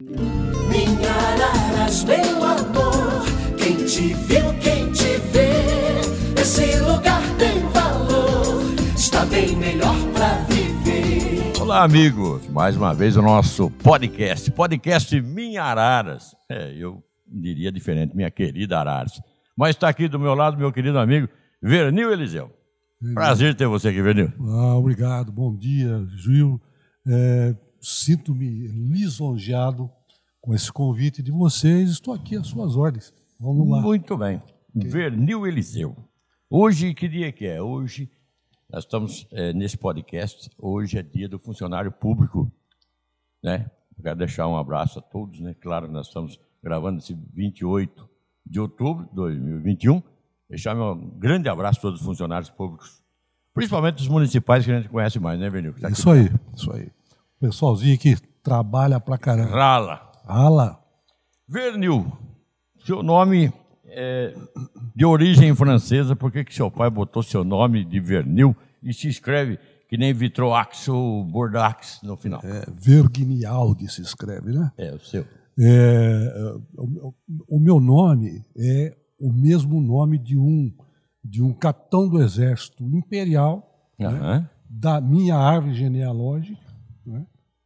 Minha Araras, meu amor, quem te viu, quem te vê, esse lugar tem valor, está bem melhor pra viver. Olá, amigos. Mais uma vez o nosso podcast, podcast Minha Araras. É, eu diria diferente, minha querida Araras. Mas está aqui do meu lado meu querido amigo Vernil Eliseu. Prazer ter você aqui, Vernil. Ah, obrigado, bom dia, Gil. É, Sinto-me lisonjeado com esse convite de vocês. Estou aqui às suas ordens. Vamos lá. Muito bem. Vernil Eliseu. Hoje, que dia que é? Hoje, nós estamos é, nesse podcast. Hoje é dia do funcionário público. Né? Quero deixar um abraço a todos. Né? Claro, nós estamos gravando esse 28 de outubro de 2021. Deixar meu grande abraço a todos os funcionários públicos, principalmente os municipais que a gente conhece mais, né, Vernil? Tá. Isso aí, isso aí. Pessoalzinho que trabalha pra caramba. Rala. Ala. Vernil, seu nome é de origem francesa, por que, que seu pai botou seu nome de Vernil e se escreve que nem Vitroax ou Bordax no final? É, Vergnialdi se escreve, né? É, o seu. É, o, o meu nome é o mesmo nome de um de um capitão do exército imperial Aham. da minha árvore genealógica, né?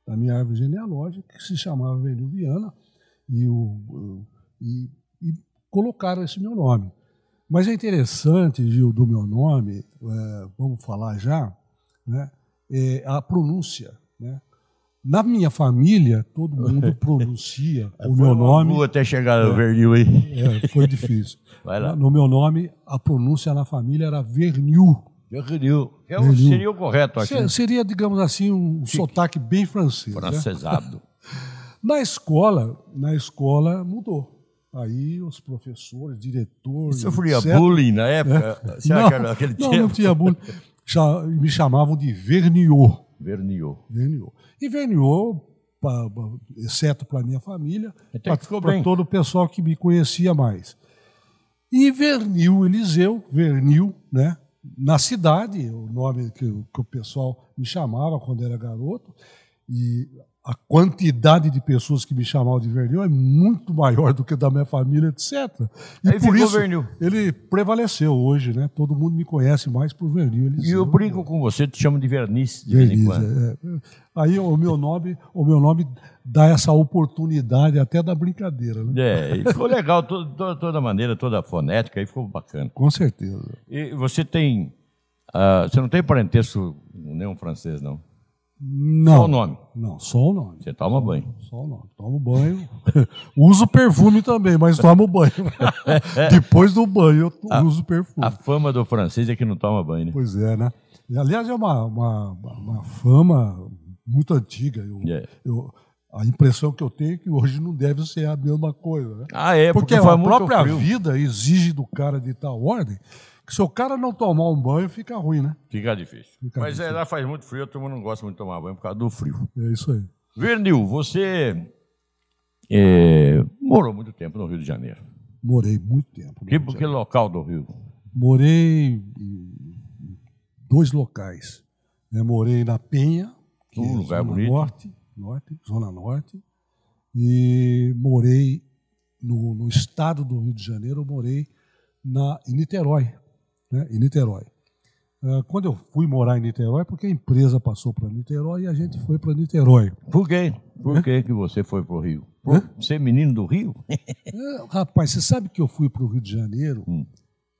Da minha árvore genealógica, que se chamava Vernil Viana, e, o, o- e, e colocaram esse meu nome. Mas é interessante, Gil, do meu nome, é, vamos falar já, né? é a pronúncia. Né? Na minha família, todo mundo pronuncia o Foi meu nome. até chegar no Vernil aí. É, foi difícil. No meu nome, a pronúncia na família era Vernil. Que é o- seria o correto aqui. Se- Seria, digamos assim, um sotaque bem francês. né? Francesado. Na escola, na escola mudou. Aí os professores, diretores. Sofria etc. bullying na época? Será Não, que era aquele não, tempo? não tinha bullying. Me chamavam de Verniot. Vernil. Verniot. E Verniot, pa- exceto para minha família, ficou para todo o pessoal que me conhecia mais. E Vernil Eliseu, Vernil, né? Na cidade, o nome que, o- que o pessoal me chamava quando era garoto, e a quantidade de pessoas que me chamavam de Vernil é muito maior do que da minha família, etc. E Aí por isso Vernil. ele prevaleceu hoje, né? Todo mundo me conhece mais por Vernil E Eliseu. eu brinco com você, te chamo de verniz de vez em Verniz, quando. é, é. Aí o meu nome, o meu nome dá essa oportunidade até da brincadeira, né? É, e ficou legal, to- to- toda a maneira, toda a fonética, aí ficou bacana. Com certeza. E você tem. ah, você não tem parentesco nenhum francês, não? Não. Só o nome. Não, só o nome. Você toma banho. Só o nome. Tomo banho. uso perfume também, mas tomo banho. Depois do banho eu to- uso perfume. A fama do francês é que não toma banho, né? Pois é, né? E, aliás, é uma, uma, uma fama muito antiga. Eu, É. eu- a impressão que eu tenho é que hoje não deve ser a mesma coisa. Né? Ah, é, porque, Porque a própria frio. vida exige do cara de tal ordem que se o cara não tomar um banho, fica ruim, né? Fica difícil. Fica Mas é, difícil. lá faz muito frio, a turma não gosta muito de tomar banho por causa do frio. É isso aí. Vernil, você é, morou muito tempo no Rio de Janeiro. Morei muito tempo. Que, que local do Rio? Morei em dois locais. né? Morei na Penha, que Um é lugar zona bonito. norte, norte, zona norte, e morei no, no estado do Rio de Janeiro. Eu morei na, em Niterói, né? Em Niterói. Ah, quando eu fui morar em Niterói, porque a empresa passou para Niterói e a gente foi para Niterói. Por quê? Por que, que você foi pro Rio? Por ser menino do Rio? É, rapaz, você sabe que eu fui para o Rio de Janeiro, Hum.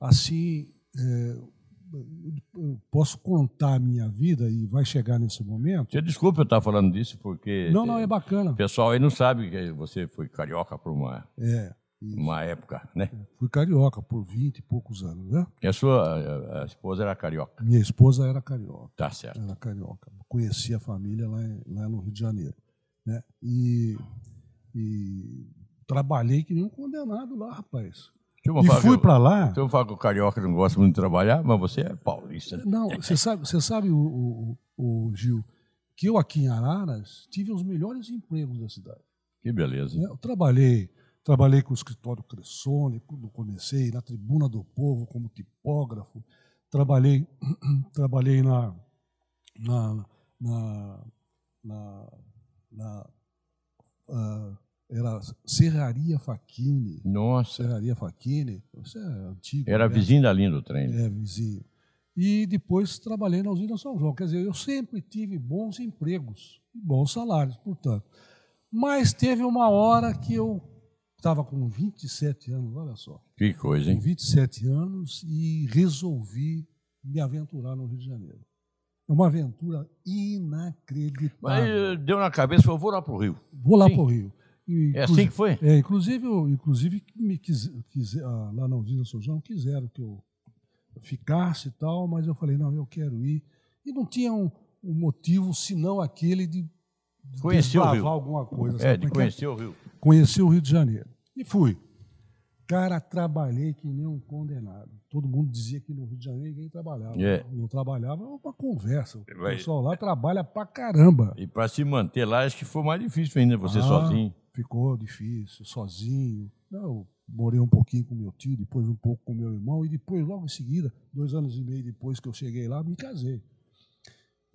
assim, é, posso contar a minha vida e vai chegar nesse momento? Você desculpa eu estar falando disso, porque Não, não, é o bacana. pessoal aí não sabe que você foi carioca por uma, É, uma época, né? fui carioca por 20 e poucos anos, né? E a sua a- a esposa era carioca. Minha esposa era carioca, Tá certo. era carioca. Conheci a família lá, em- lá no Rio de Janeiro, né? E, e trabalhei que nem um condenado lá, rapaz. E fui para lá. Deixa eu falar que o carioca não gosta muito de trabalhar, mas você é paulista. né? Não, você sabe, você sabe o, o- o Gil, que eu aqui em Araras tive os melhores empregos da cidade. Que beleza. né? Eu trabalhei, trabalhei com o escritório Cressone, quando comecei na Tribuna do Povo como tipógrafo, trabalhei, trabalhei na, na, na, na, na, ah, era Serraria Faquini. Nossa. Serraria Faquini, isso é antigo. Era né? vizinho da linha do trem. É, vizinho. E depois trabalhei na usina São João. Quer dizer, eu sempre tive bons empregos, bons salários, portanto. Mas teve uma hora que eu estava com 27 anos, olha só. Que coisa, Com hein? 27 anos e resolvi me aventurar no Rio de Janeiro. É uma aventura inacreditável. Mas eh, deu na cabeça e falou, vou lá pro Rio. Vou lá para o Rio. É assim que foi? é, inclusive, eu, inclusive me quis, quis- ah, lá na usina São João quiseram que eu ficasse e tal, mas eu falei, não, eu quero ir. E não tinha um, um motivo senão aquele de, de Conhecer o Rio. alguma coisa. É, de Porque conhecer o Rio. Conheci o Rio de Janeiro. E fui. Cara, trabalhei que nem um condenado. Todo mundo dizia que no Rio de Janeiro ninguém trabalhava. É. Não trabalhava, é uma conversa. O pessoal lá trabalha pra caramba. E para se manter lá, acho que foi mais difícil ainda, você Ah, sozinho. Ficou difícil, sozinho. Eu morei um pouquinho com meu tio, depois um pouco com meu irmão, e depois, logo em seguida, dois anos e meio depois que eu cheguei lá, me casei.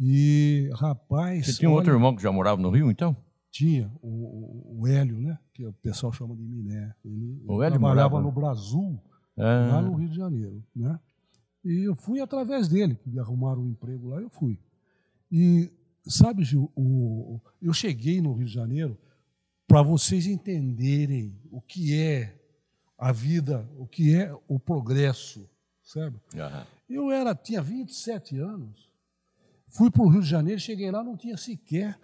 E, rapaz. Você tinha um olha, outro irmão que já morava no Rio, então? Tinha, o, o- Hélio, né? Que o pessoal chama de Miné. Ele, O Hélio trabalhava morava- no Brasil, lá Ah, no Rio de Janeiro, né? E eu fui através dele, que me arrumaram um emprego lá, eu fui. E, sabe, Gil, o, eu cheguei no Rio de Janeiro para vocês entenderem o que é a vida, o que é o progresso, sabe? aham. Eu era, tinha 27 anos, fui para o Rio de Janeiro, cheguei lá, não tinha sequer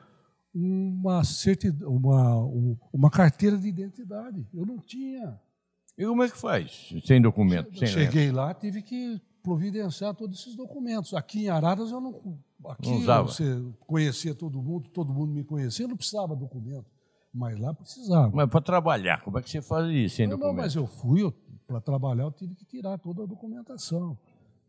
uma, certidão, uma, um- uma carteira de identidade. Eu não tinha. E como é que faz? Sem documento, sem cheguei lá, tive que providenciar todos esses documentos. Aqui em Araras eu não. Aqui Não usava. você conhecia todo mundo, todo mundo me conhecia, eu não precisava de documento. Mas lá precisava. Mas para trabalhar, como é que você fazia sem não, não, documento? mas eu fui, para trabalhar, eu tive que tirar toda a documentação.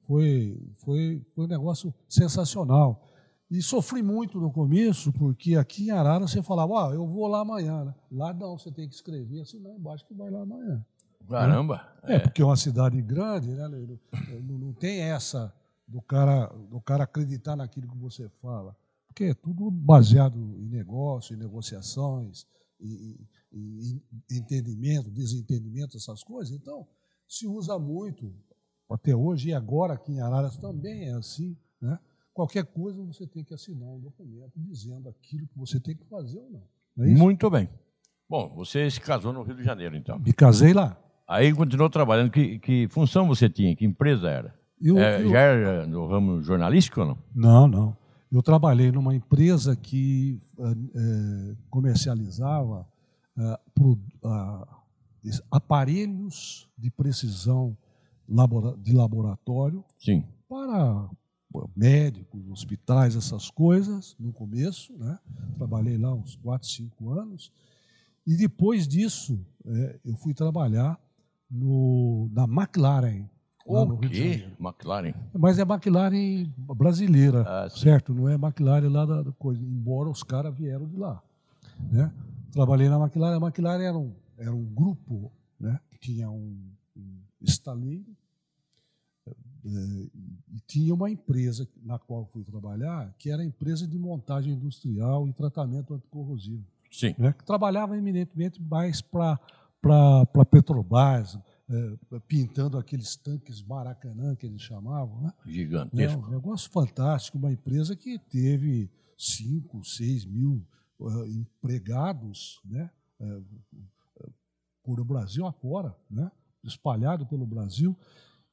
Foi, foi, foi um negócio sensacional. E sofri muito no começo, porque aqui em Arara você falava, ó, eu vou lá amanhã. Né? Lá não, você tem que escrever assim lá embaixo que vai lá amanhã. Caramba. É, porque é uma cidade grande, né? Leilo? Não, não tem essa do cara, do cara acreditar naquilo que você fala. Porque é tudo baseado em negócio, em negociações, em, em- em entendimento, desentendimento, essas coisas. Então, se usa muito até hoje, e agora aqui em Araras também é assim. Né? Qualquer coisa você tem que assinar um documento dizendo aquilo que você tem que fazer ou não. não é? Muito bem. Bom, você se casou no Rio de Janeiro, então. Me casei lá. Aí continuou trabalhando. Que, que função você tinha? Que empresa era? Eu- É, eu- Já era no ramo jornalístico ou não? Não, não. Eu trabalhei numa empresa que eh, eh, comercializava ah, pro- ah, es- aparelhos de precisão labora- de laboratório Sim. para médicos, hospitais, essas coisas, no começo. Né? Trabalhei lá uns 4, 5 anos. E depois disso, eh, eu fui trabalhar no, na McLaren, lá no O Rio quê? Janeiro. McLaren. Mas é McLaren brasileira, Ah, certo? Não é McLaren lá da coisa, embora os caras vieram de lá. Né? Trabalhei na McLaren. A McLaren era um, era um grupo né? que tinha um, um estaleiro eh, e tinha uma empresa na qual fui trabalhar, que era a empresa de montagem industrial e tratamento anticorrosivo Sim. né, que trabalhava eminentemente mais para Petrobras, eh, pintando aqueles tanques Maracanã que eles chamavam. Né? É Gigantesco. um negócio fantástico, uma empresa que teve 5, 6 mil eh, empregados né, eh, por o Brasil afora, né, espalhado pelo Brasil.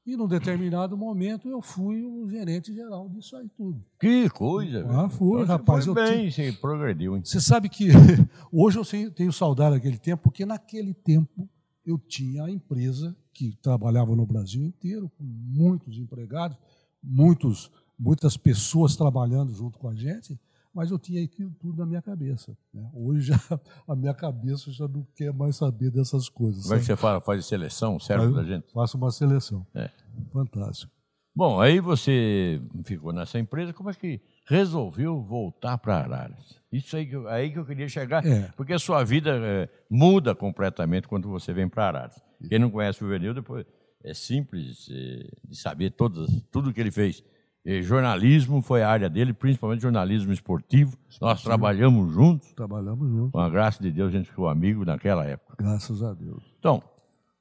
E, num determinado momento, eu fui o gerente geral disso aí tudo. Que coisa, Ah, foi, Então, rapaz, foi bem, você progrediu, hein? Você sabe que hoje eu tenho saudade daquele tempo, porque naquele tempo eu tinha a empresa que trabalhava no Brasil inteiro, com muitos empregados, muitos, muitas pessoas trabalhando junto com a gente, mas eu tinha aquilo tudo na minha cabeça. né? Hoje já, a minha cabeça já não quer mais saber dessas coisas. Como é que você fala, faz seleção, serve eu gente? Faço uma seleção. É. Fantástico. Bom, aí você ficou nessa empresa, como é que resolveu voltar para Araras? Isso aí que, eu, aí que eu queria chegar, É. porque a sua vida eh, muda completamente quando você vem para Araras. Quem não conhece o Juvenil, depois é simples eh, de saber todas, tudo que ele fez. eh, jornalismo foi a área dele, principalmente jornalismo esportivo. Nós trabalhamos juntos. Trabalhamos juntos, Com a graça de Deus, a gente ficou amigo naquela época. graças a Deus. Então,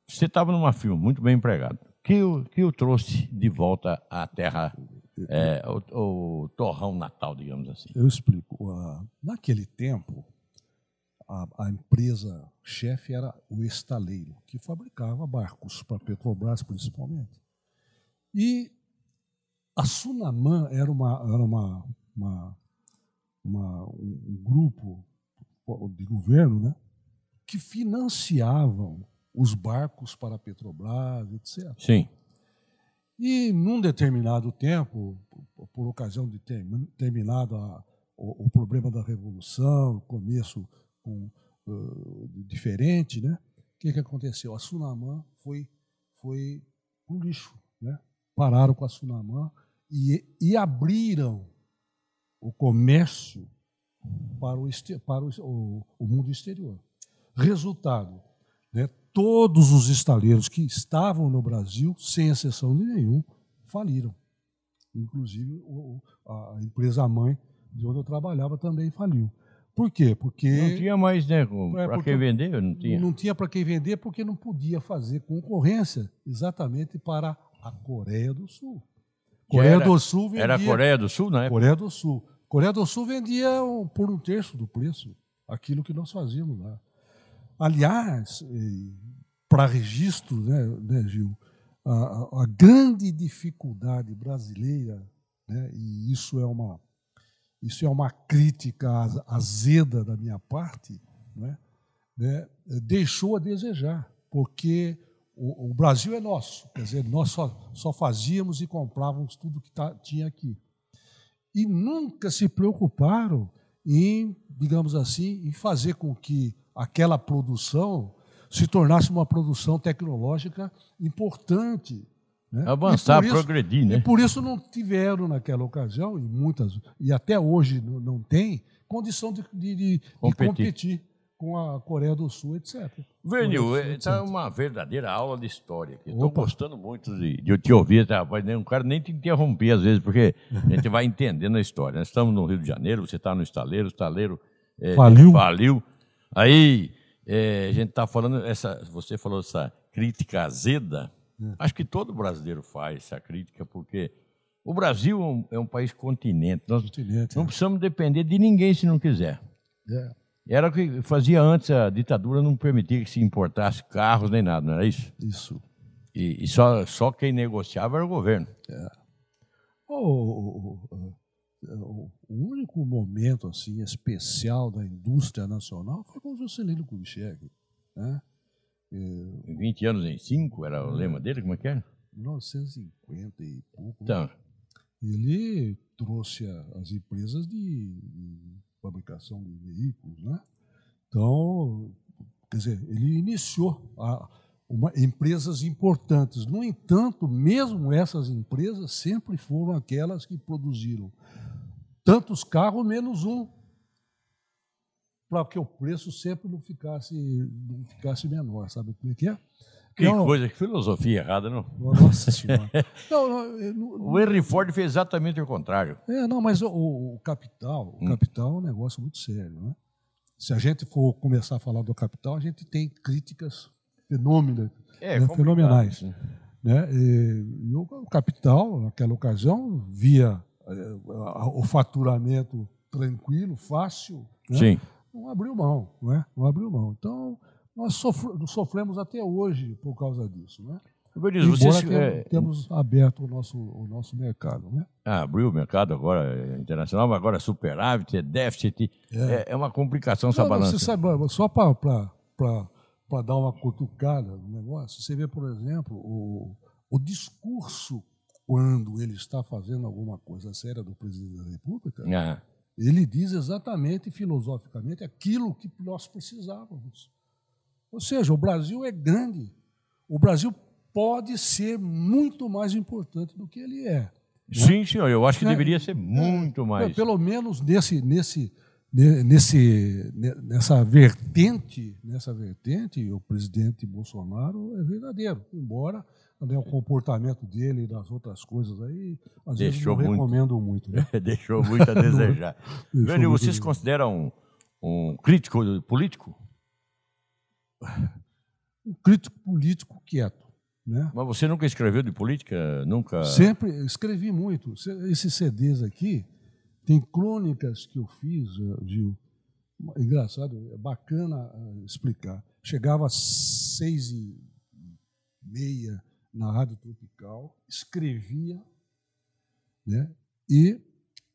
você estava numa firma muito bem empregado. Que o que o trouxe de volta à terra, é, o, o torrão natal, digamos assim? Eu explico. Naquele tempo, a, a empresa chefe era o estaleiro, que fabricava barcos para Petrobras, principalmente. E a Sunamã era, uma, era uma, uma, uma- um, um grupo de governo né, que financiavam os barcos para a Petrobras, etc. Sim. E num determinado tempo, por- ocasião de ter terminado a- o, o problema da revolução, começo com, ãh, diferente, né? O que, que aconteceu? A Sunamã foi foi pro lixo, né? Pararam com a Sunamã e, e abriram o comércio para o, para o, o- o mundo exterior. Resultado, né, todos os estaleiros que estavam no Brasil, sem exceção de nenhum, faliram. Inclusive a empresa mãe de onde eu trabalhava também faliu. Por quê? Porque Não tinha mais, né? É, Para quem vender, não tinha. não tinha para quem vender porque não podia fazer concorrência exatamente para a Coreia do Sul. Coreia era- do Sul vendia Era a Coreia do Sul, na época? Coreia do Sul. Coreia do Sul vendia por um terço do preço aquilo que nós fazíamos lá. Aliás, para registro, né, né, Gil, a, a- grande dificuldade brasileira, né, e isso é uma, isso é uma crítica az- azeda da minha parte, né, né, deixou a desejar, porque o, o Brasil é nosso, quer dizer, nós só, só fazíamos e comprávamos tudo que tá- tinha aqui. E nunca se preocuparam em, digamos assim, em fazer com que aquela produção se tornasse uma produção tecnológica importante. né? Avançar, isso- progredir, né? E por isso não tiveram naquela ocasião, e muitas, e até hoje não, tem, condição de, de- de- Competir. competir com a Coreia do Sul, etc. Vernil, está uma verdadeira aula de história. Estou gostando muito de, de eu te ouvir, tá, rapaz? Não quero nem te interromper às vezes, porque a gente vai entendendo a história. Nós estamos no Rio de Janeiro, você está no estaleiro, o estaleiro eh, Faliu. faliu. Aí eh, a gente está falando, essa, você falou essa crítica azeda. Hum. Acho que todo brasileiro faz essa crítica, porque o Brasil é um, é um país continente. Nós Continente, não precisamos depender de ninguém se não quiser. é, Era o que fazia antes, a ditadura não permitia que se importasse carros nem nada, não era isso? isso. E, e só, só quem negociava era o governo. O, o- o- o- o único momento assim especial da indústria nacional foi com o Juscelino Kubitschek, né? Eh, 20 anos em 5 era o lema dele, como é que era? 1950 e pouco. né? Então, Ele trouxe as empresas de, de fabricação de veículos, né? Então, quer dizer, ele iniciou a- uma- empresas importantes. No entanto, mesmo essas empresas sempre foram aquelas que produziram tantos carros menos um, para que o preço sempre não ficasse, não ficasse menor, sabe como é que é? que Não, coisa, que filosofia errada, não? Nossa senhora. Não, não, O Henry Ford fez exatamente o contrário. É, não, mas o, o capital, Hum. o capital é um negócio muito sério, né? Se a gente for começar a falar do capital, a gente tem críticas fenômenas, É, né, fenomenais, né? E, o, capital, naquela ocasião, via o faturamento tranquilo, fácil, né? Não abriu mão, não é? Não abriu mão. Então, nós sofre- sofremos até hoje por causa disso, né? Vinícius, Embora você tenhamos, é, temos aberto o nosso, o nosso mercado, né? ah, abriu o mercado agora é, internacional, mas agora é superávit, é déficit. É, é uma complicação essa Não, balança. Você sabe, só para dar uma cutucada no negócio, você vê, por exemplo, o, o discurso, quando ele está fazendo alguma coisa séria do presidente da República, Ah, ele diz exatamente, filosoficamente, aquilo que nós precisávamos. Ou seja, o Brasil é grande. O Brasil pode ser muito mais importante do que ele é. Sim, senhor, eu acho que É, deveria ser muito mais. Pelo menos nesse, nesse, ne- nesse, ne- nessa vertente, nessa vertente, o presidente Bolsonaro é verdadeiro, embora né, o comportamento dele e das outras coisas aí, às Deixou vezes não muito. recomendo muito. Né? Deixou muito a desejar. Muito você se considera um, um crítico político? Um crítico político quieto. Né? Mas você nunca escreveu de política? Nunca? Sempre escrevi muito. Se- Esses CDs aqui, tem crônicas que eu fiz, eh, Gil. Engraçado, é bacana eh, explicar. Chegava às seis e meia na Rádio Tropical, escrevia, né? e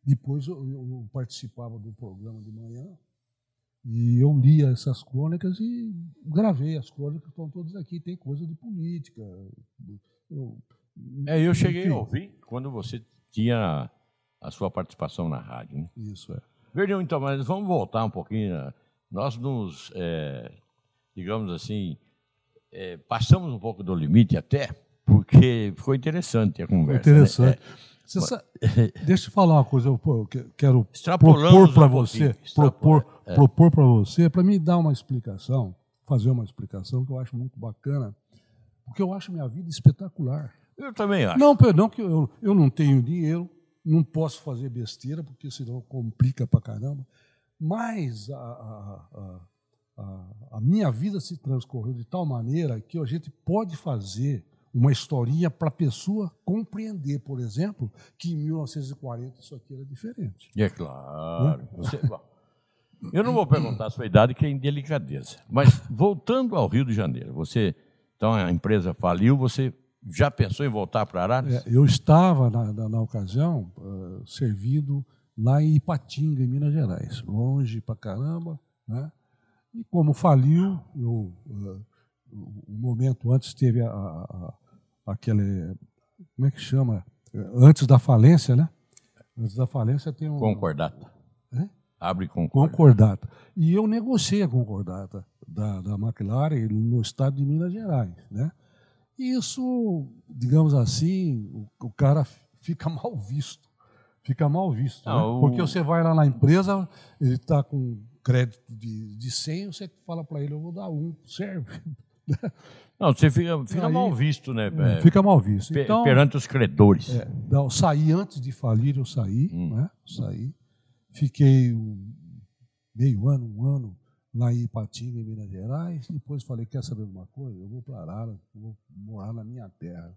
depois eu, eu participava do programa de manhã, e eu lia essas crônicas e gravei as crônicas, estão todas aqui. Tem coisa de política. Eu, É, eu cheguei enfim, a ouvir quando você tinha a sua participação na rádio. Né? Isso é. Verdão, então, mas vamos voltar um pouquinho. né? Nós nos, é, digamos assim, é, passamos um pouco do limite até, porque ficou interessante a conversa. né? Interessante. É, sa- Deixa eu falar uma coisa, eu quero propor para você, pouquinho, extrapola- propor, propor para você, para me dar uma explicação, fazer uma explicação que eu acho muito bacana, porque eu acho minha vida espetacular. eu também acho. Não, perdão, que eu, eu não tenho dinheiro, não posso fazer besteira, porque senão complica pra caramba. Mas a, a, a, a minha vida se transcorreu de tal maneira que a gente pode fazer uma historinha para a pessoa compreender, por exemplo, que em 1940 isso aqui era diferente. É claro. Você- bom, eu não vou perguntar a sua idade, que é indelicadeza. Mas voltando ao Rio de Janeiro, você. Então a empresa faliu, você já pensou em voltar para Araras? É, eu estava, na, na, na ocasião, eh, servindo lá em Ipatinga, em Minas Gerais, longe pra caramba. Né? E como faliu, eu, eh, um momento antes teve a- a- aquele. Como é que chama? Antes da falência, né? Antes da falência tem um. Concordata. Hã? Abre concordata. Concordata. E eu negociei a concordata da, da McLaren no estado de Minas Gerais. Né? E isso, digamos assim, o, o cara fica mal visto. Fica mal visto. Não, né? o- Porque você vai lá na empresa, ele está com crédito de, de 100, você fala para ele, eu vou dar um, serve. Não, você fica, fica Aí- mal visto, né? é, Fica mal visto. Então, perante os credores. é, não, saí antes de falir, eu saí, Hum. né? Saí. Fiquei um meio ano, um ano lá em Ipatinga, em Minas Gerais. Depois falei, quer saber uma coisa? Eu vou para Arara, vou morar na minha terra.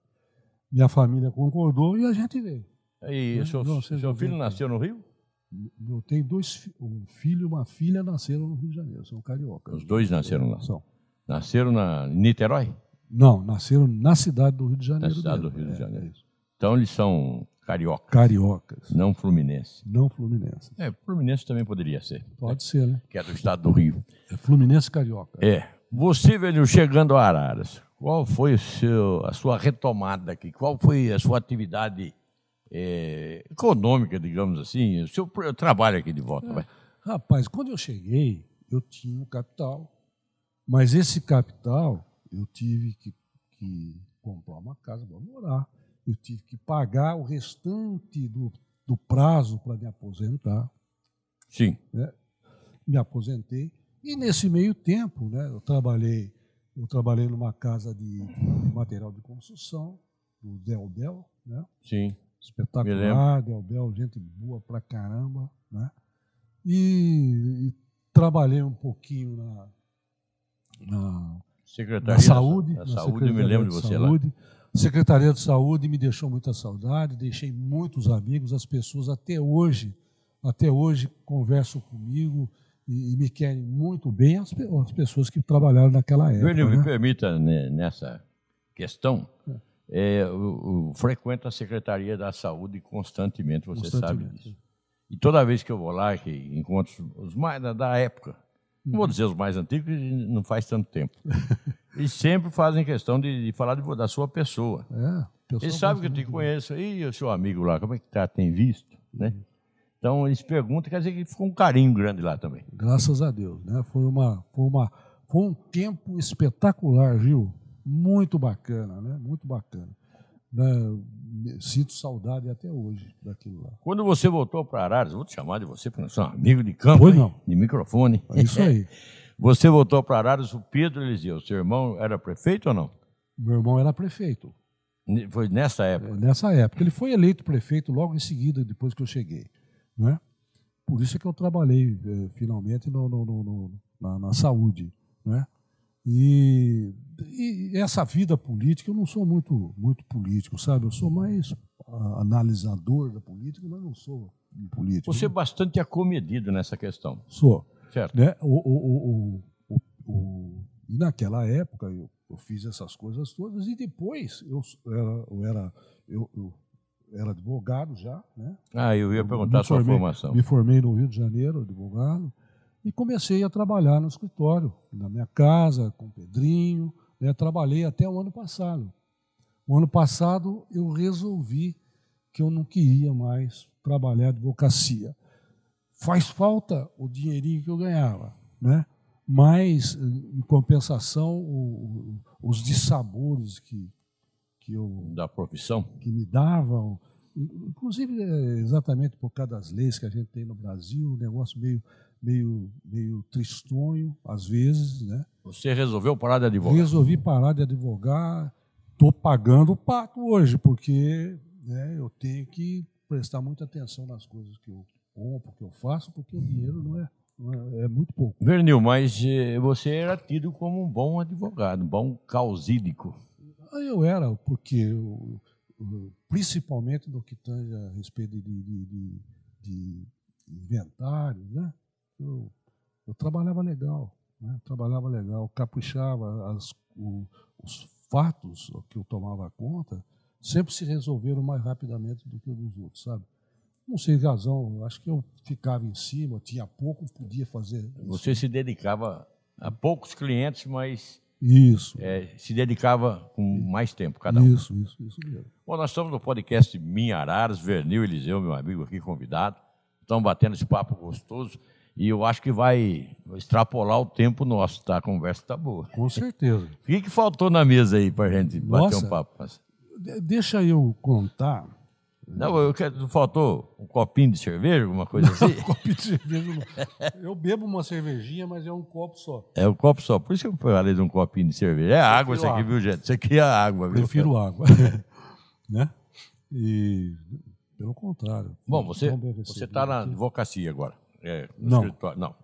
Minha família concordou e a gente veio. E o seu, Não, seu filho nasceu no Rio? Eu tenho dois, um filho e uma filha nasceram no Rio de Janeiro, são cariocas. Os dois nasceram lá. São. Nasceram na em Niterói? Não, nasceram na cidade do Rio de Janeiro. cidade do mesmo. Rio de É, Janeiro. é. Então eles são carioca, Cariocas, não fluminense. não Fluminense. É, fluminense também poderia ser, Pode ser, né? que é do estado do Rio. É Fluminense Carioca. É. Você, velho, chegando a Araras, qual foi seu, a sua retomada aqui? Qual foi a sua atividade eh, econômica, digamos assim? O seu trabalho aqui de volta? vai? Rapaz, quando eu cheguei, eu tinha um capital, mas esse capital eu tive que, que comprar uma casa para morar, eu tive que pagar o restante do, do prazo para me aposentar, Sim. me aposentei, e nesse meio tempo, né, eu trabalhei, eu trabalhei numa casa de, de material de construção, do Del Bel, né? Sim. espetacular, Del Bel, gente boa pra caramba, né? E, e trabalhei um pouquinho na, Secretaria na saúde. Da, na saúde, eu me lembro de de você lá. saúde. Secretaria de Saúde me deixou muita saudade, deixei muitos amigos, as pessoas até hoje, até hoje conversam comigo e, e me querem muito bem, as, as pessoas que trabalharam naquela época. Me né? permita, né, nessa questão, é, o, o- frequento a Secretaria da Saúde constantemente, você sabe Constantemente. disso. E toda vez que eu vou lá, que encontro os mais da, da época, não Uhum. vou dizer os mais antigos, não faz tanto tempo. e sempre fazem questão de, de falar de da sua pessoa. É, o pessoal Eles sabem que eu te muito. conheço. E o seu amigo lá, como é que tá? Tem visto? Né? Então, eles perguntam, quer dizer que ficou um carinho grande lá também. Graças a Deus, né? Foi uma, foi uma, foi um tempo espetacular, viu? Muito bacana, né? Muito bacana. Né, sinto saudade até hoje daquilo lá. Quando você voltou para Araras, vou te chamar de você, porque nós somos amigo de campo, Pois não. de microfone. É isso aí. Você voltou para Araras, o Pedro Eliseu, seu irmão era prefeito ou não? Meu irmão era prefeito. Foi nessa É, época. Nessa época. Ele foi eleito prefeito logo em seguida, depois que eu cheguei. Né? Por isso é que eu trabalhei eh, finalmente no- no- no- na, na saúde. Né? E, e essa vida política, eu não sou muito, muito político, sabe? Eu sou mais ah, analisador da política, mas não sou um político. Você é bastante acomedido nessa questão, Sou. certo? Né? O, o, o, e naquela época eu, eu fiz essas coisas todas e depois eu era, eu era, eu, eu era advogado já, né? Ah, eu ia perguntar a sua formei- formação. Me formei no Rio de Janeiro, advogado, e comecei a trabalhar no escritório, na minha casa, com o Pedrinho. Né? Trabalhei até o ano passado. O ano passado eu resolvi que eu não queria mais trabalhar advocacia. Faz falta o dinheirinho que eu ganhava, né? mas, em compensação, o- os dissabores que, que eu Da profissão? que me davam, inclusive é, exatamente por causa das leis que a gente tem no Brasil, um negócio meio, meio, meio tristonho, às vezes, né? Você resolveu parar de advogar? Resolvi parar de advogar, estou pagando o pato hoje, porque né, eu tenho que prestar muita atenção nas coisas que eu compro, que eu faço, porque o dinheiro não é, não é, é muito pouco. Vernil, mas eh, você era tido como um bom advogado, um bom causídico. Aí eu era, porque eu- principalmente no que tange a respeito de, de, de, de inventário, né? Eu, eu trabalhava legal, né? Trabalhava legal, caprichava, as, o- os fatos que eu tomava conta sempre se resolveram mais rapidamente do que os outros, sabe? Não sei razão, acho que eu ficava em cima, tinha pouco, podia fazer isso. Você se dedicava a poucos clientes, mas Isso, eh, se dedicava com mais tempo cada um. isso, isso, isso mesmo. Bom, nós estamos no podcast Minha Araras, Vernil Eliseu, meu amigo aqui convidado. Estamos batendo esse papo gostoso e eu acho que vai extrapolar o tempo nosso, tá? A conversa está boa. Com certeza. O que, que faltou na mesa aí para gente bater Nossa. um papo? De- Deixa eu contar. Não, eu quero, faltou um copinho de cerveja, alguma coisa assim? Copo de cerveja. não. Eu bebo uma cervejinha, mas é um copo só. É um copo só, por isso que eu falei de um copinho de cerveja. É água isso aqui, água. viu, gente? Isso aqui é água, viu? Prefiro água. né? E pelo contrário. Bom, você está na advocacia agora. É, no Não. escritório. Não.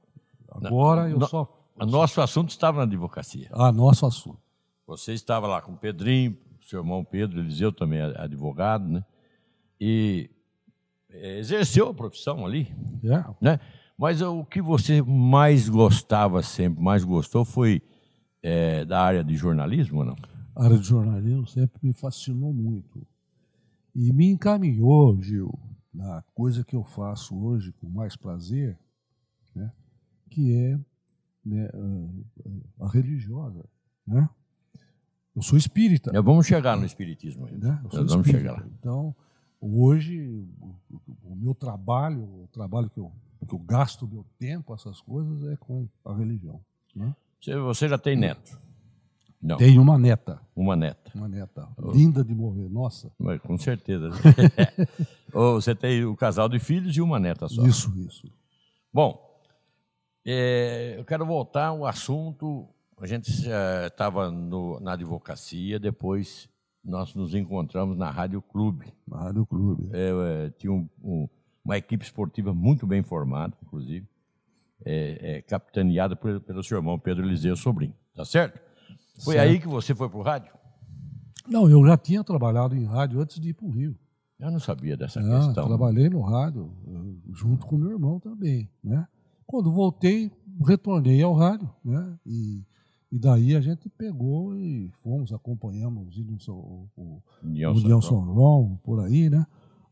Agora eu No- só. Nosso assunto estava na advocacia. Ah, nosso assunto. Você estava lá com o Pedrinho, seu irmão Pedro Eliseu também é advogado, né? E eh, exerceu a profissão ali, É, né? Mas o que você mais gostava sempre, mais gostou, foi eh, da área de jornalismo, ou não? a área de jornalismo sempre me fascinou muito. E me encaminhou, Gil, na coisa que eu faço hoje com mais prazer, né? que é né, a, a religiosa. Né? Eu sou espírita. Vamos chegar no espiritismo ainda. né? Nós vamos espírita. chegar. Então, hoje, o, meu trabalho, o trabalho que eu, que eu gasto meu tempo, essas coisas, é com a religião. Né? Você já tem neto? Não, Tenho uma neta, uma neta. uma neta linda de morrer, nossa. Mas, Com certeza. Você tem o casal de filhos e uma neta só. Isso, isso. Bom, é, eu quero voltar ao assunto. A gente estava na advocacia, depois nós nos encontramos na Rádio Clube. Na Rádio Clube. É, é, tinha um- um- uma equipe esportiva muito bem formada, inclusive, é, é, capitaneada por- pelo seu irmão Pedro Eliseu Sobrinho. Tá certo? Foi Certo. aí que você foi para o rádio? Não, eu já tinha trabalhado em rádio antes de ir para o Rio. Eu não sabia dessa Ah, questão. trabalhei no rádio, eh, junto com meu irmão também. Né? Quando voltei, retornei ao rádio. Né? E, e daí a gente pegou e fomos, acompanhamos São, o, o União. São João, por aí, né?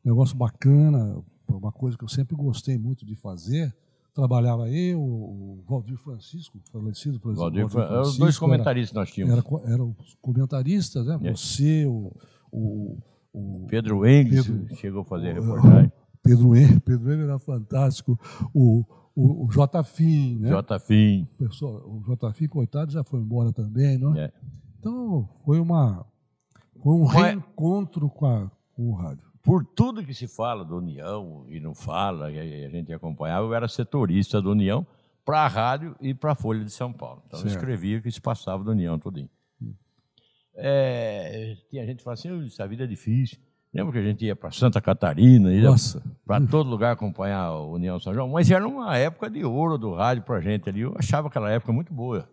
Negócio bacana, uma coisa que eu sempre gostei muito de fazer. Trabalhava eu, o Valdir Francisco, falecido presidente Valdir, Fra- Francisco. os dois era- comentaristas que nós tínhamos. Era, eram os comentaristas, né? É. Você, o, o, o Pedro Pedro- chegou a fazer o- reportagem. Pedro Henrique, Pedro Henrique era fantástico, o, o, o Jotafim, né? J. Fim. Pessoal, o Jotafim, coitado, já foi embora também, não é? É. Então, foi uma, Foi um Mas- reencontro com, a- com o rádio. Por tudo que se fala do União e não fala, e a gente acompanhava, eu era setorista do União para a rádio e para a Folha de São Paulo. Então eu Certo. escrevia o que se passava do União tudinho. É, tinha gente que falava assim, "Ui, essa vida é difícil. Lembra que a gente ia para Santa Catarina, para todo lugar acompanhar a União São João, mas era uma época de ouro do rádio para a gente ali. Eu achava aquela época muito boa.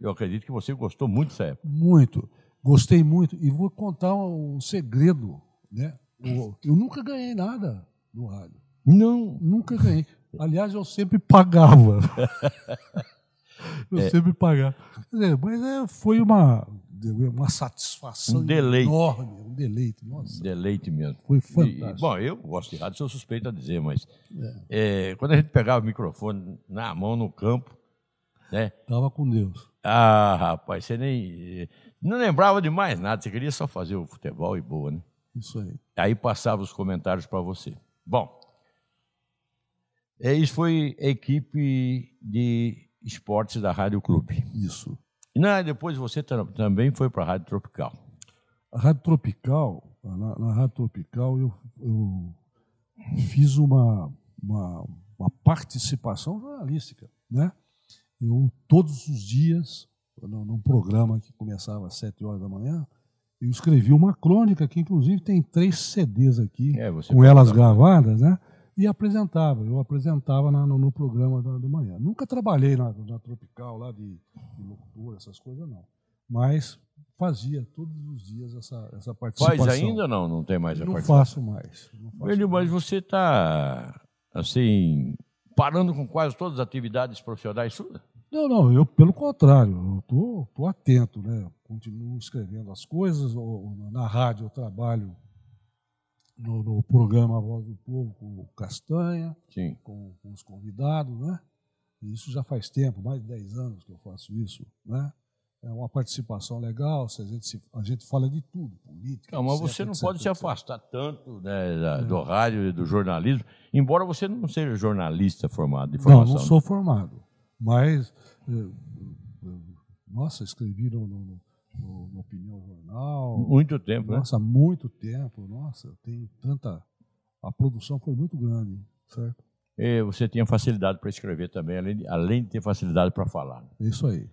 Eu acredito que você gostou muito dessa época. Muito. Gostei muito. E vou contar um segredo. Né? Eu nunca ganhei nada no rádio. Não. Nunca ganhei. Aliás, eu sempre pagava. eu É. sempre pagava. Dizer, mas é, foi uma, uma satisfação Um deleite. enorme, um deleite. Nossa, Deleite mesmo. foi E- fantástico. bom, eu gosto de rádio, sou suspeito a dizer, mas é, quando a gente pegava o microfone na mão no campo, né? Tava com Deus. Ah, rapaz, você nem. Não lembrava de mais nada, você queria só fazer o futebol e boa, né? Isso aí. Aí passava os comentários para você. Bom, isso foi a equipe de esportes da Rádio Clube. Isso. E depois você tam- também foi para a Rádio Tropical. A Rádio Tropical, na, na Rádio Tropical, eu, eu fiz uma, uma, uma participação jornalística. Né? Eu, todos os dias, num programa que começava às sete horas da manhã, eu escrevi uma crônica que, inclusive, tem três CDs aqui, É, com elas pra- gravadas, né? E apresentava. Eu apresentava na- no, no programa da, de manhã. Nunca trabalhei na, na Tropical, lá de, de locutor, essas coisas, não. Mas fazia todos os dias essa, essa participação. Faz ainda ou não? Não tem mais a Não participação? faço mais. Não faço Velho, mas mais. você está, assim, parando com quase todas as atividades profissionais suas? Não, não, eu, pelo contrário, eu tô, tô atento, né? Continuo escrevendo as coisas. ou- na rádio eu trabalho no, no programa Voz do Povo com o Castanha. Com, com os convidados, né? Isso já faz tempo, mais de 10 anos que eu faço isso, né? É uma participação legal, se a gente, se- a gente fala de tudo, política. Não, mas você não etc, pode se etc. afastar tanto né, da- do rádio e do jornalismo, embora você não seja jornalista formado de Não, formação. não sou formado, mas, eh, eh, nossa, escrevi no, no, no- no- Opinião Jornal, Muito tempo, né? nossa, há muito tempo, nossa, eu tenho tanta... A produção foi muito grande, certo? E você tinha facilidade para escrever também, além de, além de ter facilidade para falar. né? É isso aí.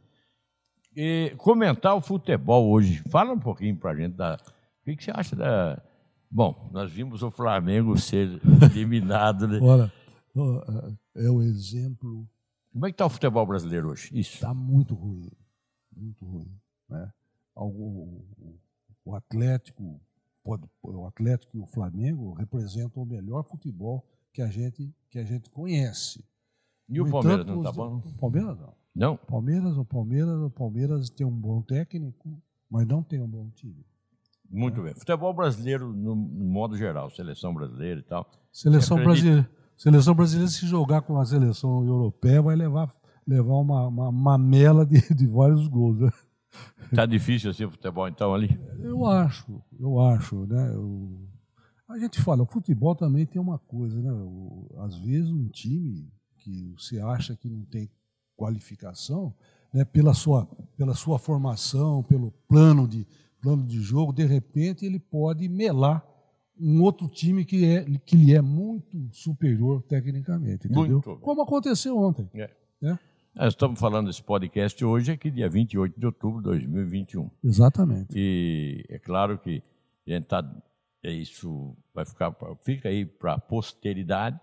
E comentar o futebol hoje. Fala um pouquinho para a gente da. O que, que você acha da. Bom, nós vimos o Flamengo ser eliminado, né? Olha, ó, é o exemplo Como é que está o futebol brasileiro hoje? Isso. está muito ruim, muito ruim. Né? O, o- o Atlético, pode- o Atlético e o Flamengo representam o melhor futebol que a gente que a gente conhece. E o No Palmeiras entanto, não está bom? O Palmeiras não. Não? O Palmeiras, o Palmeiras, o Palmeiras tem um bom técnico, mas não tem um bom time. Muito bem. Futebol brasileiro, no, no modo geral, seleção brasileira e tal. Seleção brasileira, seleção brasileira se jogar com a seleção europeia vai levar levar uma, uma mamela de, de vários gols. Né? Está difícil assim o futebol, então, ali? Eu acho, eu acho, né? Eu- a gente fala, o futebol também tem uma coisa, né? O- às vezes um time que você acha que não tem qualificação, né? Pela sua, pela sua formação, pelo plano de plano de jogo, de repente ele pode melar um outro time que é que lhe é muito superior tecnicamente, entendeu? Muito. Como aconteceu ontem, É. né? Nós estamos falando desse podcast hoje, aqui, dia 28 de outubro de 2021. Exatamente. E é claro que a gente tá, é isso vai ficar, fica aí para a posteridade.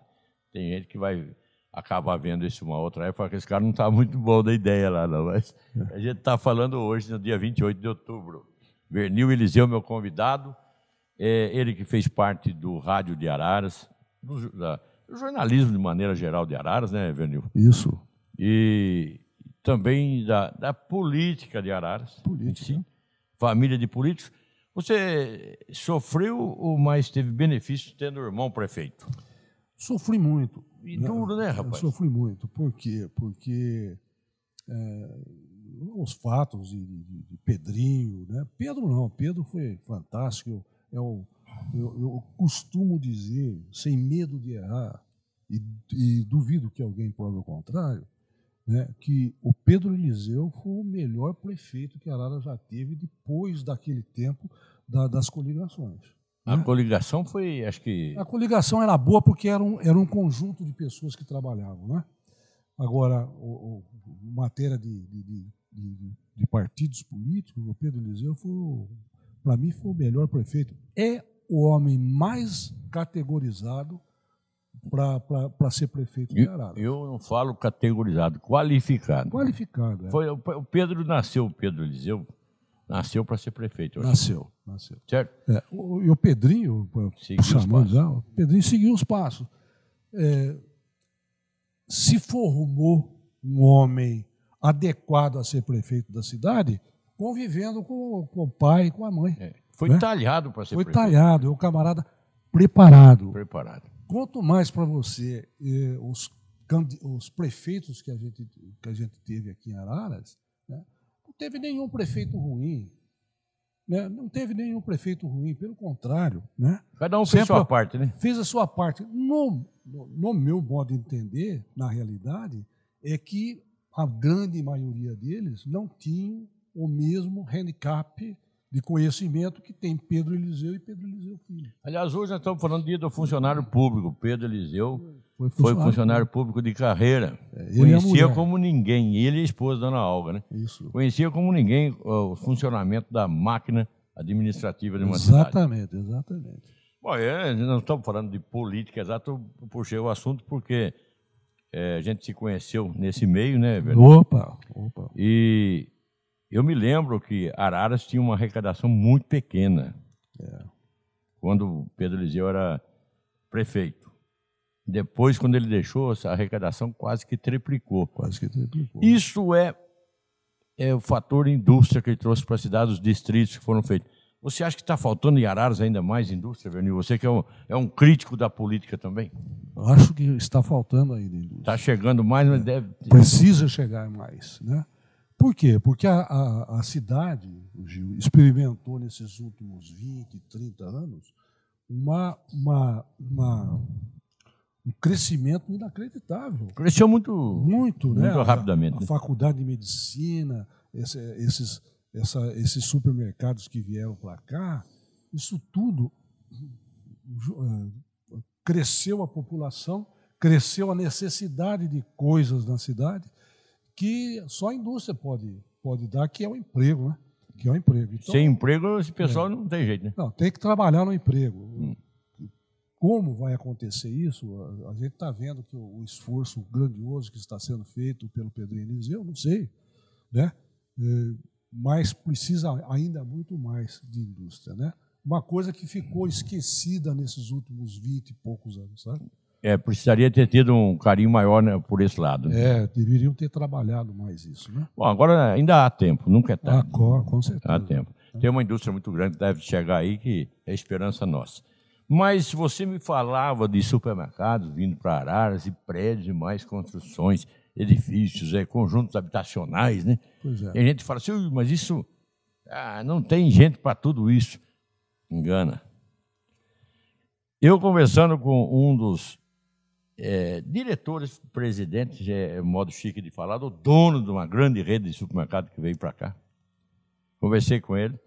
Tem gente que vai acabar vendo isso uma outra época, que esse cara não está muito bom da ideia lá, não. Mas a gente está falando hoje, no dia 28 de outubro. Vernil Eliseu, meu convidado, é ele que fez parte do Rádio de Araras, do, da- do jornalismo de maneira geral de Araras, né, Vernil? Isso. e também da, da política de Araras. Política. em si, família de políticos. Você sofreu ou mais teve benefício tendo o irmão prefeito? Sofri muito. E duro, né, Eu rapaz? sofri muito. Por quê? Porque é, os fatos de, de- de Pedrinho, né? Pedro não, Pedro foi fantástico. Eu, eu, eu costumo dizer, sem medo de errar, e, e duvido que alguém prove o contrário, né, que o Pedro Eliseu foi o melhor prefeito que Arara já teve depois daquele tempo da- das coligações. A né? coligação foi, acho que. A coligação era boa porque era um, era um conjunto de pessoas que trabalhavam. Né? Agora, o, o- matéria de, de, de- de- partidos políticos, o Pedro Eliseu, para mim, foi o melhor prefeito. É o homem mais categorizado para ser prefeito de Eu, Arara. eu não falo categorizado, qualificado. Qualificado. é. Foi, o Pedro nasceu, o Pedro Eliseu, nasceu para ser prefeito. eu acho. Nasceu, nasceu. Certo? É, o, e o Pedrinho, Seguiu chamando já, o Pedrinho seguiu os passos. É, se formou um homem adequado a ser prefeito da cidade, convivendo com, com o pai e com a mãe. É. Foi Né? talhado para ser Foi prefeito. talhado, é um camarada preparado. Preparado. Quanto mais para você, eh, os, os prefeitos que a, gente, que a gente teve aqui em Araras, né, não teve nenhum prefeito ruim. né, não teve nenhum prefeito ruim, pelo contrário. Né, Cada um fez Sempre- sua parte, né? fez a sua parte. No, no, no meu modo de entender, na realidade, é que a grande maioria deles não tinham o mesmo handicap de conhecimento que tem Pedro Eliseu e Pedro Eliseu Filho. Aliás, hoje nós estamos falando do dia do funcionário público. Pedro Eliseu Foi foi funcionário público de carreira. É, a Conhecia como ninguém. Ele e a esposa, Dona Olga, né? Isso. Conhecia como ninguém o funcionamento da máquina administrativa de uma cidade. Exatamente, exatamente. Bom, é, nós não estamos falando de política exata, eu puxei o assunto porque é, a gente se conheceu nesse meio, né, velho? Opa, opa. E eu me lembro que Araras tinha uma arrecadação muito pequena. Quando o Pedro Eliseu era prefeito. Depois, quando ele deixou, essa arrecadação quase que triplicou. Quase que triplicou. Isso é, é o fator indústria que ele trouxe para a cidade, os distritos que foram feitos. Você acha que está faltando em Araras ainda mais indústria, Vernil? Você que é um, é um crítico da política também. Acho que está faltando ainda indústria. Está chegando mais, mas deve. Precisa chegar mais. Né? Por quê? Porque a, a, a cidade, Gil, experimentou nesses últimos 20, 30 anos uma, uma, uma- um crescimento inacreditável. Cresceu muito. Muito, né? Muito A- rapidamente, A, né? faculdade de medicina, esse- esses, essa- esses supermercados que vieram para cá, isso tudo eh, cresceu a população, cresceu a necessidade de coisas na cidade que só a indústria pode, pode dar, que é o emprego, né? Que é o emprego. Então, Sem emprego, esse pessoal não tem jeito, né? não, tem que trabalhar no emprego. Hum. Como vai acontecer isso? A, gente está vendo que o, esforço grandioso que está sendo feito pelo Pedro Eliseu, não sei, né? Eh, mas precisa ainda muito mais de indústria, né? Uma coisa que ficou esquecida nesses últimos 20 e poucos anos, sabe? É, precisaria ter tido um carinho maior né, por esse lado. né? É, deveriam ter trabalhado mais isso, né? Bom, agora ainda há tempo, nunca é Ah, tarde. com, com certeza. Há tempo. Tem uma indústria muito grande que deve chegar aí, que é esperança nossa. Mas você me falava de supermercados vindo para Araras e prédios e mais construções, edifícios, é, conjuntos habitacionais, né? Pois é. E a gente fala assim, "Ui, mas isso ah, não tem gente para tudo isso. Engana. Eu conversando com um dos eh, diretores, presidentes, é modo chique de falar, do dono de uma grande rede de supermercado que veio para cá. Conversei com ele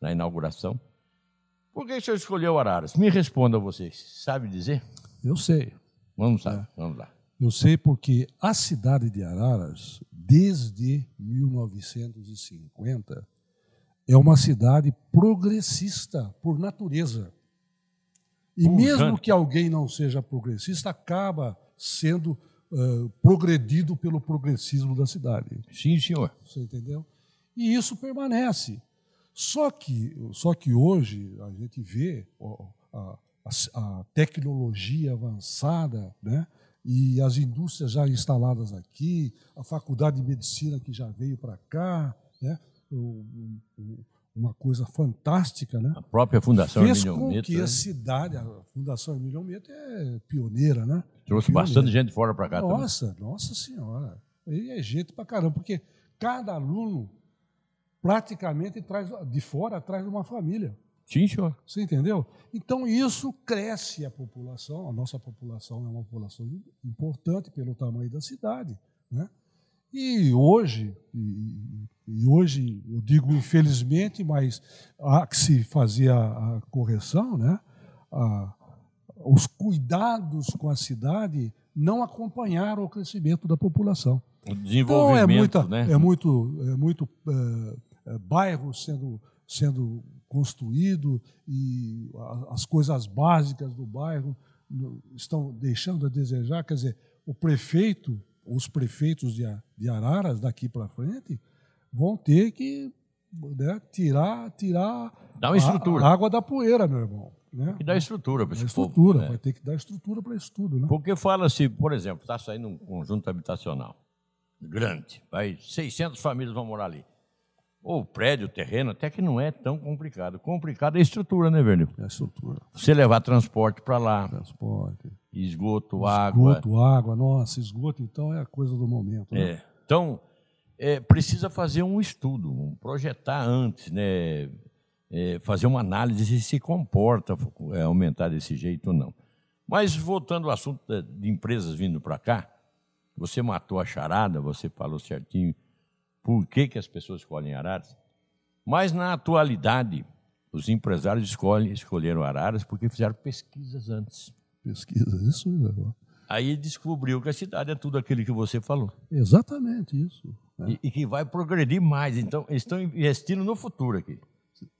na inauguração. Por que o senhor escolheu Araras? Me responda vocês. Sabe dizer? Eu sei. Vamos lá, vamos lá. Eu sei porque a cidade de Araras, desde 1950, é uma cidade progressista por natureza. E mesmo que alguém não seja progressista, acaba sendo eh, progredido pelo progressismo da cidade. Sim, senhor. Você entendeu? E isso permanece. Só que, só que hoje a gente vê a, a- a tecnologia avançada, né? e as indústrias já instaladas aqui, a faculdade de medicina que já veio para cá, né? O- o- uma coisa fantástica, né? A própria Fundação Fez Emílio com que né, a cidade, a Fundação Emílio Meto é pioneira, né? trouxe pioneira. bastante gente fora para cá também. Nossa, nossa senhora. Aí é jeito pra caramba, porque cada aluno praticamente traz de fora traz uma família. Sim, senhor. Você entendeu? Então isso cresce a população, a nossa população é uma população importante pelo tamanho da cidade, né? E hoje, e, e hoje eu digo infelizmente, mas há que se fazer a, a correção, né? A, os cuidados com a cidade não acompanharam o crescimento da população. O desenvolvimento, então é muita, né? é muito, é muito é, é, bairro sendo sendo construído e as coisas básicas do bairro estão deixando a desejar. Quer dizer, o prefeito, os prefeitos de, de Araras daqui para frente vão ter que né, tirar, tirar Dá uma estrutura. A, a água da poeira, meu irmão. Né? Que dá estrutura para esse estrutura, povo. né? vai ter que dar estrutura para isso tudo. Né? Porque fala-se, por exemplo, está saindo um conjunto habitacional grande, vai 600 famílias vão morar ali. Ou prédio, terreno, até que não é tão complicado. Complicado é a estrutura, né, Vernil? É a estrutura. Você levar transporte para lá, Transporte. esgoto, água. Esgoto, água. Nossa, esgoto então é a coisa do momento. Né? É. Então, é, precisa fazer um estudo, um projetar antes, né? É, fazer uma análise se se comporta é, aumentar desse jeito ou não. Mas voltando ao assunto de, de empresas vindo para cá, você matou a charada, você falou certinho por que, que as pessoas escolhem Araras. Mas na atualidade, os empresários escolhem, escolheram Araras porque fizeram pesquisas antes. Pesquisa, isso mesmo. Aí descobriu que a cidade é tudo aquilo que você falou. Exatamente isso. né? E, e que vai progredir mais. Então, eles estão investindo no futuro aqui.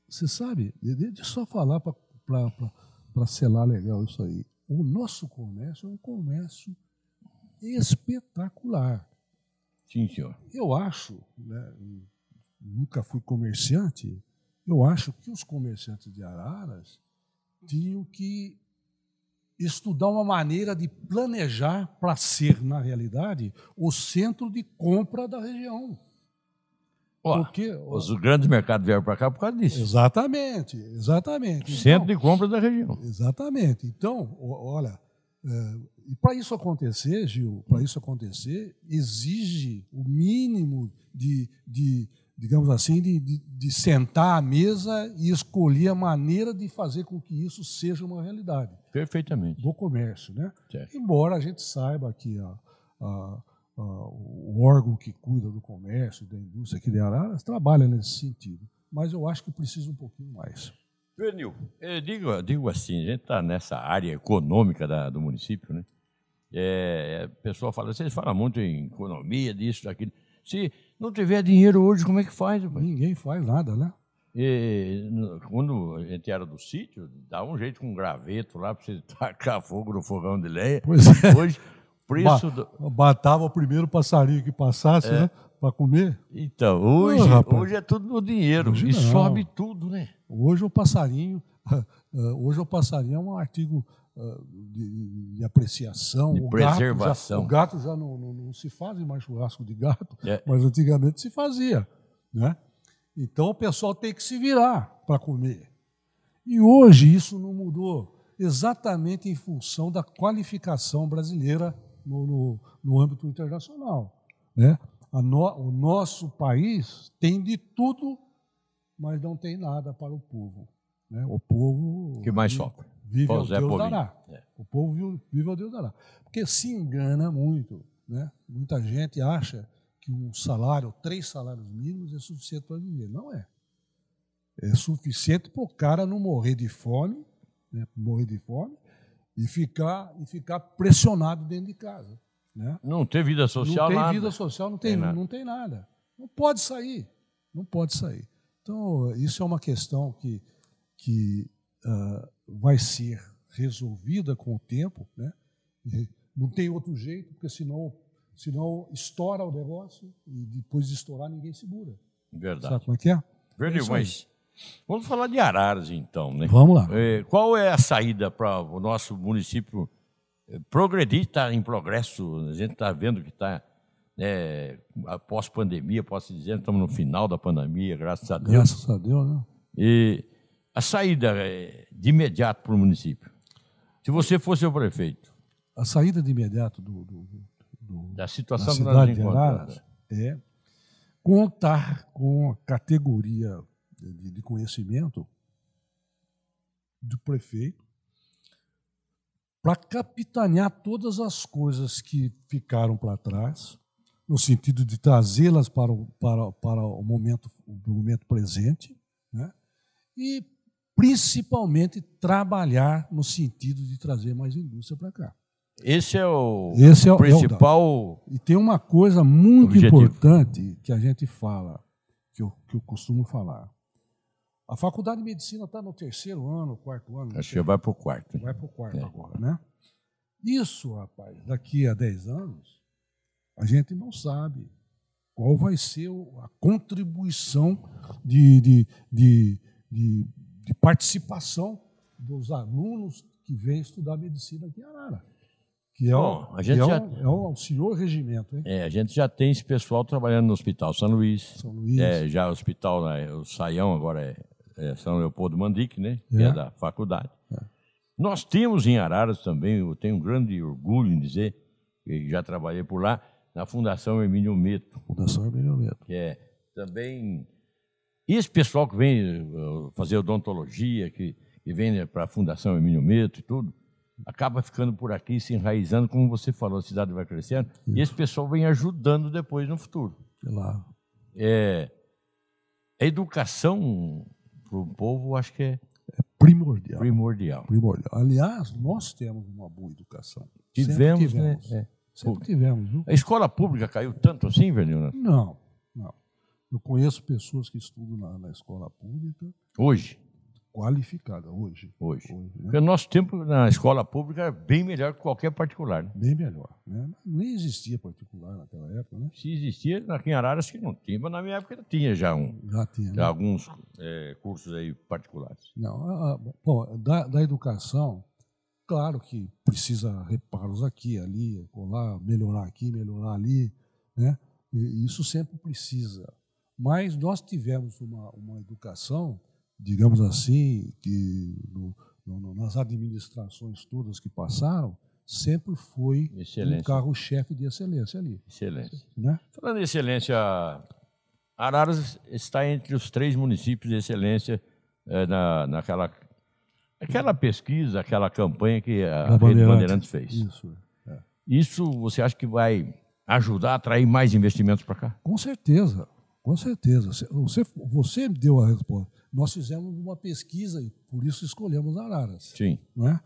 Você sabe, de- deixa eu só falar para selar legal isso aí. O nosso comércio é um comércio espetacular. Sim, senhor. Eu acho, né, nunca fui comerciante, eu acho que os comerciantes de Araras tinham que estudar uma maneira de planejar para ser, na realidade, o centro de compra da região. Ó, Porque, os grandes mercados vieram para cá por causa disso. exatamente, exatamente. Centro Então, de compra da região. Exatamente. Então, olha, é, e para isso acontecer, Gil, para isso acontecer, exige o mínimo de, de digamos assim, de, de, de sentar à mesa e escolher a maneira de fazer com que isso seja uma realidade Perfeitamente. do comércio, né? Certo. Embora a gente saiba que a- a- a- o órgão que cuida do comércio, da indústria aqui de Araras, trabalha nesse sentido. Mas eu acho que precisa um pouquinho mais. Pernil, eu digo, digo assim, a gente está nessa área econômica da- do município, né? É, a pessoa fala, vocês falam muito em economia, disso, daquilo. Se não tiver dinheiro hoje, como é que faz? rapaz? Ninguém faz nada, né? E, quando a gente era do sítio, dava um jeito com um graveto lá para você tacar fogo no fogão de lenha. Pois é. Hoje, preço do... Batava o primeiro passarinho que passasse, né? Para comer. Então, hoje, hoje é tudo no dinheiro. Hoje e não. sobe tudo, né? Hoje o passarinho, ah, hoje o passarinho é um artigo de, de apreciação. De O gato já- preservação. o gato já não, não- não se faz mais churrasco de gato, É. mas antigamente se fazia, né? Então o pessoal tem que se virar para comer. E hoje isso não mudou, exatamente em função da qualificação brasileira no, no- no âmbito internacional. Né? No- o nosso país tem de tudo, mas não tem nada para o povo. Né? O povo que mais sofre. Vive ao Zé Deus Povinho. dará. É. O povo vive, vive ao Deus dará. Porque se engana muito. Né? Muita gente acha que um salário, três salários mínimos, é suficiente para viver. Não é. É suficiente para o cara não morrer de fome, né? morrer de fome, e ficar, e ficar pressionado dentro de casa. Né? Não tem vida social não tem nada. vida social, não tem, Tem nada. não tem nada. Não pode sair. Não pode sair. Então, isso é uma questão que, que ah, vai ser resolvida com o tempo. Né? Não tem outro jeito, porque senão, senão estoura o negócio e depois de estourar ninguém segura. Verdade. Sabe como é que é? Verdade, aí. mas vamos falar de Araras, então, né? Vamos lá. É, qual é a saída para o nosso município eh, progredir, está em progresso? A gente está vendo que está após pandemia, posso dizer, estamos no final da pandemia, graças a Deus. Graças a Deus, né? E a saída eh, de imediato para o município. Se você fosse o prefeito, A saída de imediato do, do, do, da da situação que nós cidade de. Araras é contar com a categoria de, de conhecimento do prefeito para capitanear todas as coisas que ficaram para trás, no sentido de trazê-las para o, para, para o, momento, o momento presente, né? e principalmente trabalhar no sentido de trazer mais indústria para cá. Esse é o Esse é o- principal. E tem uma coisa muito Objetivo. importante que a gente fala, que eu, que eu costumo falar. A faculdade de medicina está no terceiro ano, quarto ano. Acho que vai para o quarto. Vai para o quarto É. agora, né? Isso, rapaz, daqui a 10 anos, a gente não sabe qual vai ser o- a contribuição de, de, de, de, de participação dos alunos que vêm estudar medicina aqui em Arara. Que é, Bom, o, a gente é, já- o, é o auxiliar regimento, hein? É, a gente já tem esse pessoal trabalhando no Hospital São Luís. São Luís. É, já o hospital, né, o Saião agora é, é São Leopoldo Mandique, né? Que É. é da faculdade. Nós temos em Araras também, eu tenho um grande orgulho em dizer, que já trabalhei por lá, na Fundação Hermínio Meto, Fundação Hermínio Neto. que é também. E esse pessoal que vem eh, fazer odontologia, que, que vem para a Fundação Hermínio Meto e tudo, acaba ficando por aqui, se enraizando, como você falou, a cidade vai crescendo, e esse pessoal vem ajudando depois no futuro. Lá. É, a educação para o povo, acho que é Primordial. primordial. Primordial. Aliás, nós temos uma boa educação. Sempre Tivemos, né? tivemos. É. Sempre tivemos, viu? A escola pública caiu tanto assim, Vernil? Não, não. Eu conheço pessoas que estudam na, na escola pública, Hoje. qualificada hoje. Hoje. Hoje, né? Porque o nosso tempo na escola pública era bem melhor que qualquer particular. né? Bem melhor. Né? Nem existia particular naquela época, né? Se existia, aqui em Araras que não tinha, mas na minha época tinha já, um, Já tinha. né? alguns é, cursos aí particulares. Não, a- a- bom, da, da educação, claro que precisa reparos aqui, ali, colar, melhorar aqui, melhorar ali, né? E isso sempre precisa. Mas nós tivemos uma, uma educação, digamos assim, que no- no- nas administrações todas que passaram, sempre foi um Excelência. carro-chefe de excelência ali. Excelência. Né? Falando em excelência, Araras está entre os três municípios de excelência eh, na, naquela aquela pesquisa, aquela campanha que a Da Rede Bandeirante. Bandeirantes fez. Isso. Isso você acha que vai ajudar a atrair mais investimentos para cá? Com certeza, com certeza. Você, você deu a resposta. Nós fizemos uma pesquisa e por isso escolhemos Araras. Sim. Não é?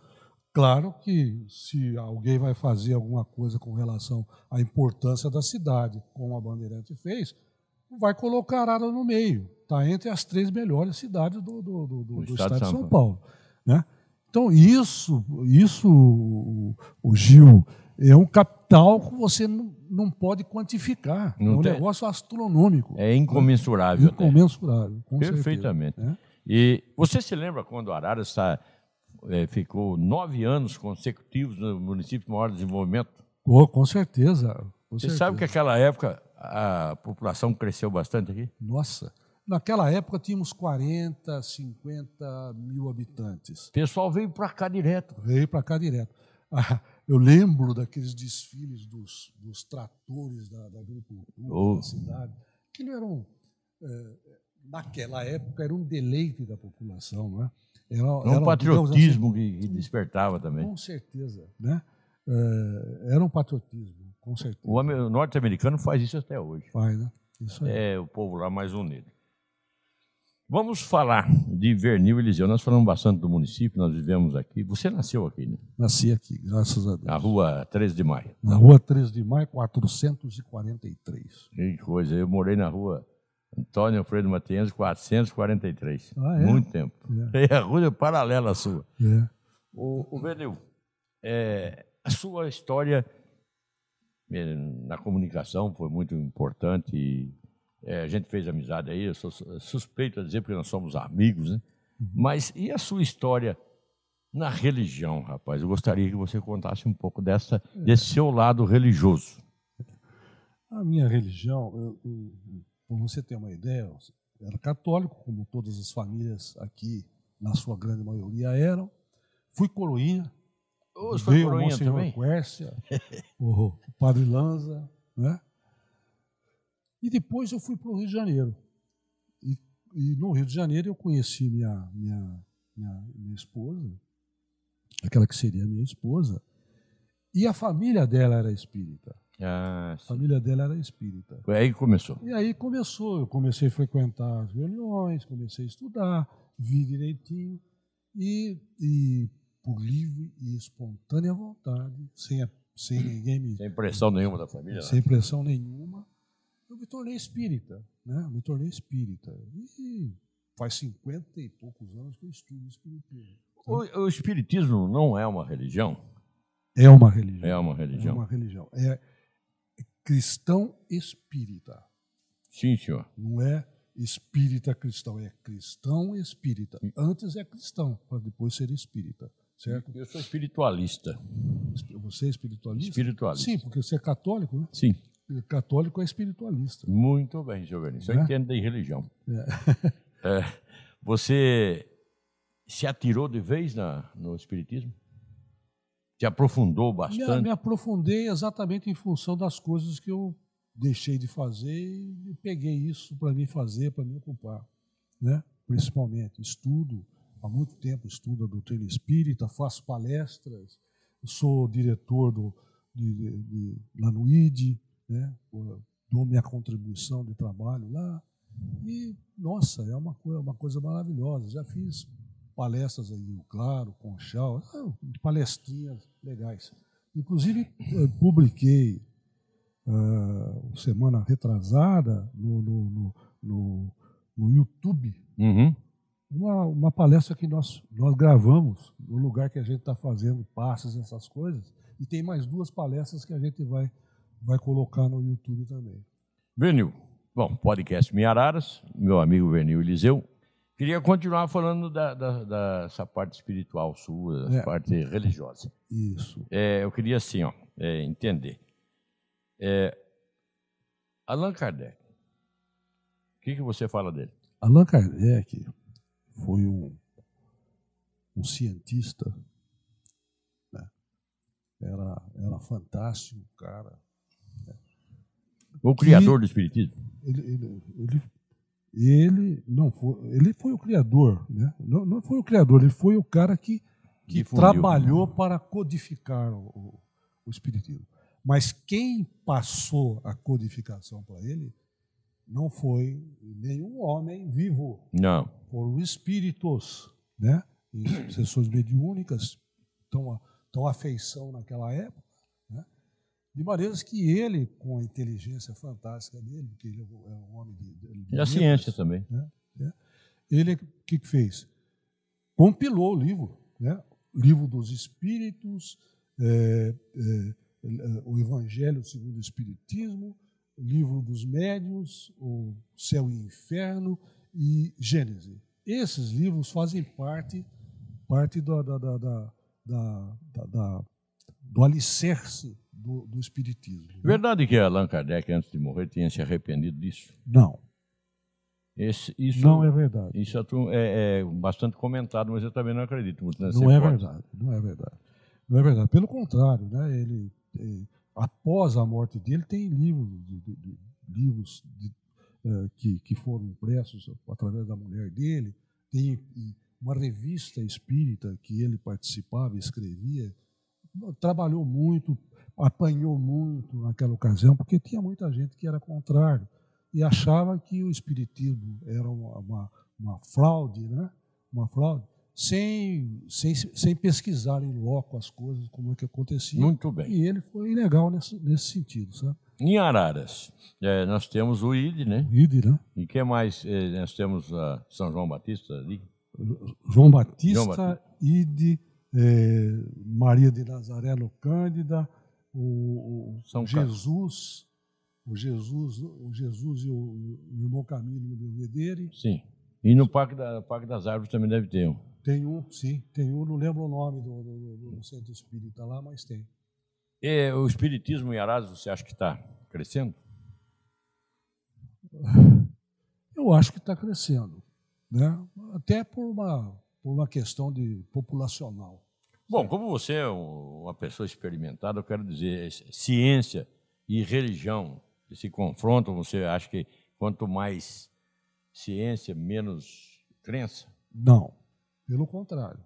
Claro que se alguém vai fazer alguma coisa com relação à importância da cidade, como a Bandeirante fez, vai colocar Araras no meio. Está entre as três melhores cidades do, do- do- do- do estado, de São Paulo. né? Então, isso, isso o, o Gil, é um capital que você não, não pode quantificar. Não é um tem. negócio astronômico. É incomensurável. até. Incomensurável. com Perfeitamente. né? E você se lembra quando Araras está, eh, ficou nove anos consecutivos no município de maior desenvolvimento? Oh, com certeza. com Você certeza. sabe que aquela época a população cresceu bastante aqui? Nossa, naquela época tínhamos 40, 50 mil habitantes. O pessoal veio para cá direto. Veio para cá direto. Eu lembro daqueles desfiles dos, dos tratores da, da agricultura Oh. da cidade. Aquilo era um, eh, naquela época era um deleite da população, não é? Era, É era, um patriotismo que, que despertava assim, também. com certeza, né? Eh, era um patriotismo, com certeza. O norte-americano faz isso até hoje. Faz, né? Isso aí. É o povo lá mais unido. Vamos falar de Vernil Eliseu. Nós falamos bastante do município, nós vivemos aqui. Você nasceu aqui, né? Nasci aqui, graças a Deus. Na rua 13 de maio. Na rua 13 de maio, 443. Que coisa. Eu morei na rua Antônio Alfredo Matienzo, 443. Ah, é? Muito tempo. É a rua paralela à sua. É. O, o Venil, é, a sua história eh, na comunicação foi muito importante. E, eh, a gente fez amizade aí, eu sou su- suspeito a dizer porque nós somos amigos, né? Mas e a sua história na religião, rapaz? Eu gostaria que você contasse um pouco dessa, desse seu lado religioso. A minha religião, eu- eu- para você ter uma ideia, eu era católico, como todas as famílias aqui, na sua grande maioria eram. Fui coroinha. Você foi veio o coroinha Monsenhor também? Quércia, o, o Padre Lanza, né? E depois eu fui para o Rio de Janeiro. E, e no Rio de Janeiro eu conheci minha, minha, minha, minha esposa, aquela que seria minha esposa, e a família dela era espírita. Ah, A família dela era espírita. Foi aí que começou. E aí começou, eu comecei a frequentar as reuniões, comecei a estudar, vi direitinho, e, e por livre e espontânea vontade, sem, a- sem ninguém me. Sem pressão nenhuma da família. né? sem pressão nenhuma, eu me tornei espírita. Né? Eu me tornei espírita. E faz 50 e poucos anos que eu estudo espiritismo. O, o espiritismo não é uma religião? É uma religião. É uma É religião. uma religião. É cristão espírita. Sim, senhor. Não é espírita cristão, é cristão espírita. Antes é cristão, para depois ser espírita. Certo? Eu sou espiritualista. Você é espiritualista? Espiritualista. Sim, porque você é católico, né? Sim. Católico é espiritualista. Muito bem, seu Vinícius. Eu Né? entendo de religião. É, você se atirou de vez na, no espiritismo? Se aprofundou Me, bastante? me aprofundei exatamente em função das coisas que eu deixei de fazer e peguei isso para mim fazer, para me ocupar. Né? Principalmente, estudo, há muito tempo estudo a doutrina espírita, faço palestras, sou diretor do, de, de, de, lá no ID, né? dou minha contribuição de trabalho lá. E, nossa, é uma, coisa, uma coisa maravilhosa. Já fiz palestras aí, o Claro, Conchal, ah, palestrinhas legais. Inclusive, publiquei ah, semana retrasada no, no, no, no, no YouTube Uhum. uma, uma palestra que nós, nós gravamos no lugar que a gente está fazendo passes, essas coisas. E tem mais duas palestras que a gente vai, vai colocar no YouTube também. Venil. Bom, podcast Miararas, meu amigo Venil Eliseu. Queria continuar falando da, da- dessa parte espiritual sua, dessa É. parte religiosa. Isso. É, eu queria, assim, ó, é, entender. É, Allan Kardec, o que, que você fala dele? Allan Kardec foi um, um cientista, né? era, era fantástico, cara. O criador do espiritismo? Ele, ele, ele, ele não foi, ele foi o criador, né? Não, não foi o criador, ele foi o cara que, que Difundiu. trabalhou para codificar o, o, espiritismo. Mas quem passou a codificação para ele não foi nenhum homem vivo, Não. foram espíritos, né? Em sessões mediúnicas, tão, tão afeição naquela época? De maneiras que ele, com a inteligência fantástica dele, porque ele é um homem de, de E a ciência também. ele o que, que fez? Compilou o livro, né? livro dos Espíritos, é, é, é, o Evangelho segundo o Espiritismo, o livro dos Médiuns, o Céu e Inferno e Gênese. Esses livros fazem parte parte da, da- da- da- do alicerce do, do Espiritismo. né? Verdade que Allan Kardec, antes de morrer, tinha se arrependido disso? Não, Esse, isso não é verdade. Isso é é, é bastante comentado, mas eu também não acredito muito nessa Não é hipótese. verdade, não é verdade. Não é verdade. Pelo contrário, né? Ele, eh, após a morte dele, tem livros, de, de- de- livros eh, que, que foram impressos através da mulher dele, tem uma revista espírita que ele participava escrevia. Trabalhou muito, apanhou muito naquela ocasião, porque tinha muita gente que era contrário e achava que o espiritismo era uma, uma, uma fraude, né? Uma fraude, sem, sem, sem pesquisar em loco as coisas, como é que acontecia. Muito bem. E ele foi legal nesse, nesse sentido, sabe? Em Araras, é, nós temos o ID, né? Ide, né? E que mais? É, nós temos a São João Batista ali. João Batista, João Batista. Ide, eh, Maria de Nazaré Cândida, o, o São Jesus, o Jesus, o Jesus e o, o irmão Camilo no Belvedere. Sim. E no Parque, da, Parque das Árvores também deve ter um. Tem um, sim, tem um, não lembro o nome do, do, do- centro espírita lá, mas tem. É, o Espiritismo em Araras, você acha que está crescendo? Eu acho que está crescendo, né? até por uma, por uma questão de populacional. Bom, como você é um- uma pessoa experimentada, eu quero dizer, ciência e religião se confrontam, você acha que quanto mais ciência, menos crença? Não, pelo contrário.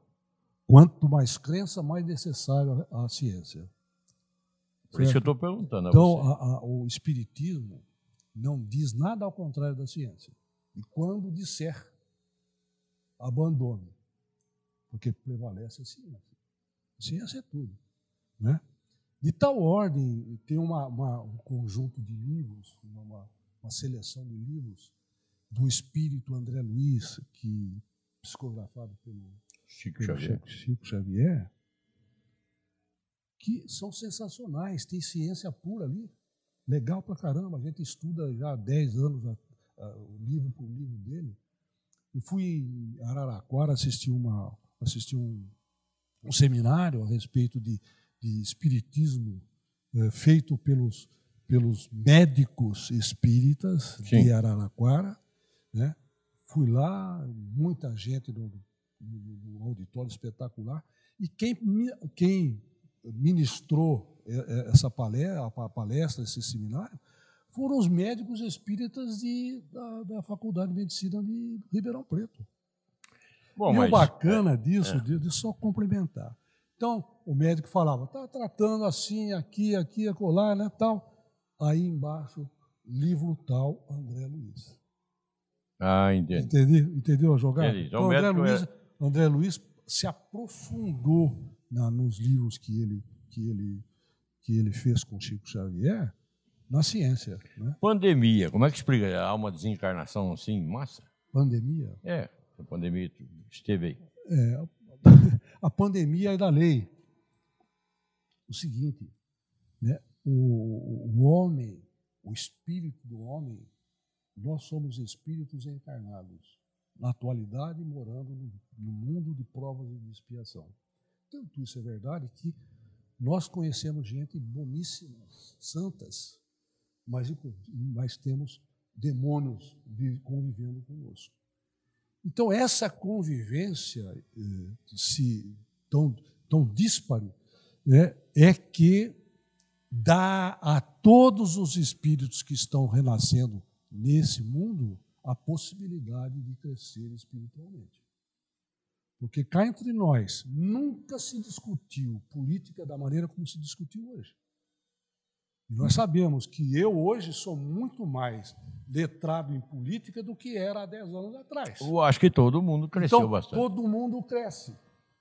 Quanto mais crença, mais necessária a ciência. Por isso que eu Certo? estou perguntando a Então, você. a- a- o espiritismo não diz nada ao contrário da ciência. E quando disser, abandone, porque prevalece a ciência. Ciência é tudo. Né? De tal ordem, tem uma, uma- um conjunto de livros, uma, uma seleção de livros do espírito André Luiz, que psicografado pelo Chico Xavier. Chico, Chico Xavier, que são sensacionais, tem ciência pura ali, legal pra caramba, a gente estuda já há 10 anos a- a- o livro por livro dele. Eu fui em Araraquara assistir, uma, assistir um, um seminário a respeito de, de espiritismo eh, feito pelos, pelos médicos espíritas Sim. de Araraquara. Né? Fui lá, muita gente no, no, no auditório espetacular. E quem, quem ministrou eh, eh, essa palestra, a palestra, esse seminário, foram os médicos espíritas de, da, da Faculdade de Medicina de Ribeirão Preto. Bom, e mas o bacana disso, de, de só complementar. Então, o médico falava, está tratando assim, aqui, aqui, acolá, né, tal. Aí embaixo, livro tal, André Luiz. Ah, entendi. Entendeu, entendeu a jogada? Entendi. Então, Então, o André, médico Luiz, é- André Luiz se aprofundou na- nos livros que ele, que, ele, que ele fez com Chico Xavier na ciência. Né? Pandemia, como é que explica? Há uma desencarnação assim, massa? Pandemia. É, a pandemia esteve aí. É, a pandemia é da lei. O seguinte, né, o, o homem, o espírito do homem, nós somos espíritos encarnados, na atualidade morando no, no mundo de provas e de expiação. Tanto isso é verdade que nós conhecemos gente boníssima, santas, mas, mas temos demônios vi- convivendo conosco. Então, essa convivência eh, se, tão, tão díspare né, é que dá a todos os espíritos que estão renascendo nesse mundo a possibilidade de crescer espiritualmente. Porque cá entre nós nunca se discutiu política da maneira como se discutiu hoje. E nós sabemos que eu hoje sou muito mais letrado em política do que era há 10 anos atrás. Eu acho que todo mundo cresceu então, bastante. todo mundo cresce.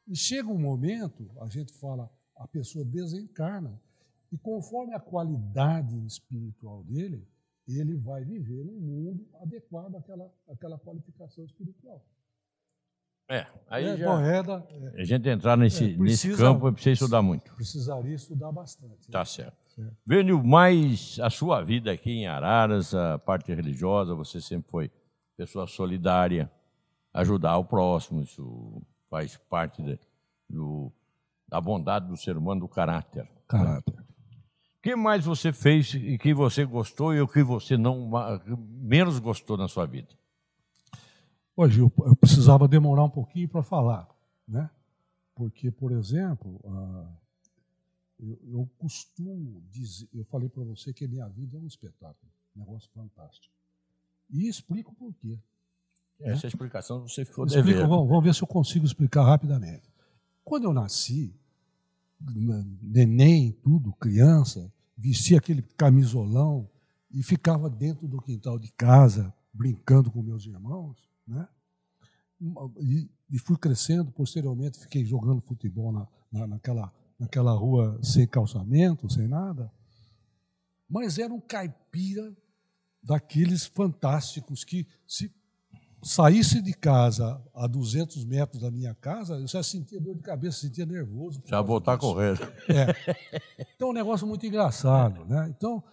E chega um momento, a gente fala, a pessoa desencarna, e conforme a qualidade espiritual dele, ele vai viver num mundo adequado àquela, àquela qualificação espiritual. É, aí é, já, Boeda é, a gente entrar nesse, É, nesse precisa- campo, precisa estudar muito. precisaria estudar bastante. Tá certo. Certo. Vênio, mais a sua vida aqui em Araras, a parte religiosa, você sempre foi pessoa solidária, ajudar o próximo, isso faz parte de- do, da bondade do ser humano, do caráter. Caráter. O que mais você fez e que você gostou e o que você não menos gostou na sua vida? Hoje eu, eu precisava demorar um pouquinho para falar, né? Porque, por exemplo, ah, eu, eu costumo dizer, eu falei para você que a minha vida é um espetáculo, um negócio fantástico. E explico por quê. Essa explicação você ficou Explico, devendo. vamos, vamos ver se eu consigo explicar rapidamente. Quando eu nasci, neném, tudo, criança, vestia aquele camisolão e ficava dentro do quintal de casa, brincando com meus irmãos, né? E, e fui crescendo, posteriormente fiquei jogando futebol na, na- naquela, naquela rua sem calçamento, sem nada. Mas era um caipira daqueles fantásticos que se saísse de casa a 200 metros da minha casa, eu já sentia dor de cabeça, sentia nervoso. Já voltar disso. correndo. É. Então, um negócio muito engraçado. Né? Então,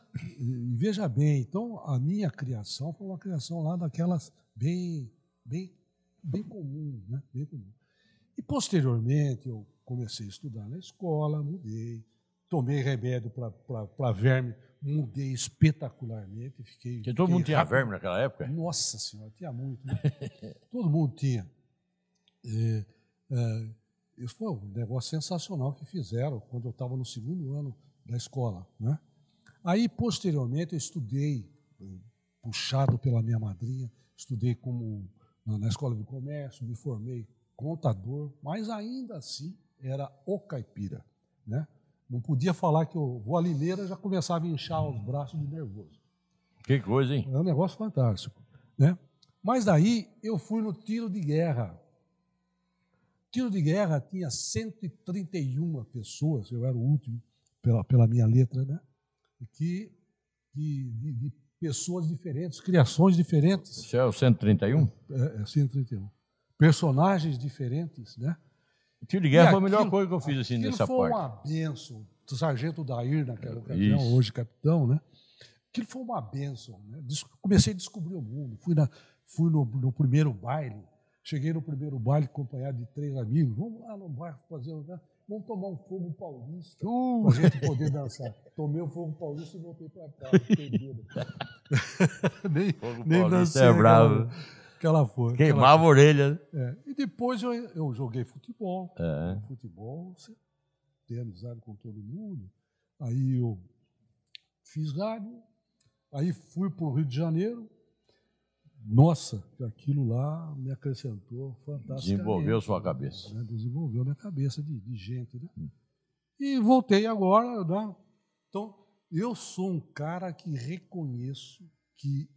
veja bem, então, a minha criação foi uma criação lá daquelas bem, bem, bem comum. Né? Bem comum. E, posteriormente, eu comecei a estudar na escola, mudei, tomei remédio para verme, mudei espetacularmente. Fiquei, Porque todo fiquei mundo tinha rápido. verme naquela época? Nossa Senhora, tinha muito. né? Todo mundo tinha. É, é, isso foi um negócio sensacional que fizeram quando eu estava no segundo ano da escola. Né? Aí, posteriormente, eu estudei, puxado pela minha madrinha, estudei como na, escola de comércio, me formei contador, mas ainda assim era o caipira. Né? Não podia falar que eu vou a Limeira, já começava a inchar os braços de nervoso. Que coisa, hein? É um negócio fantástico. Né? Mas daí eu fui no tiro de guerra. Tiro de guerra tinha 131 pessoas, eu era o último pela, pela minha letra, né? Que, que de, de pessoas diferentes, criações diferentes. Isso é o 131? É, é 131. Personagens diferentes, né? O tiro de guerra E foi a melhor aquilo- coisa que eu fiz assim Aquilo nessa foi parte. uma benção. O sargento Dair, naquela ocasião, Isso. hoje capitão, né? Aquilo foi uma benção. Né? Comecei a descobrir o mundo. Fui, na, fui no, no primeiro baile. Cheguei no primeiro baile acompanhado de três amigos. Vamos lá no bairro fazer. Né? Vamos tomar um fogo paulista Uh, para a gente poder dançar. Tomei o fogo paulista e voltei para casa. bêbado. nem Fogo nem dancei é bravo. Aquela foi. aquela- Queimava a orelha. é. E depois eu, eu joguei futebol. É. Futebol, você tem amizade com todo mundo. Aí eu fiz rádio, aí fui para o Rio de Janeiro. Nossa, aquilo lá me acrescentou fantasticamente. Desenvolveu sua cabeça. né? Desenvolveu minha cabeça de, de gente. Né? E voltei agora. Né? Então, eu sou um cara que reconheço que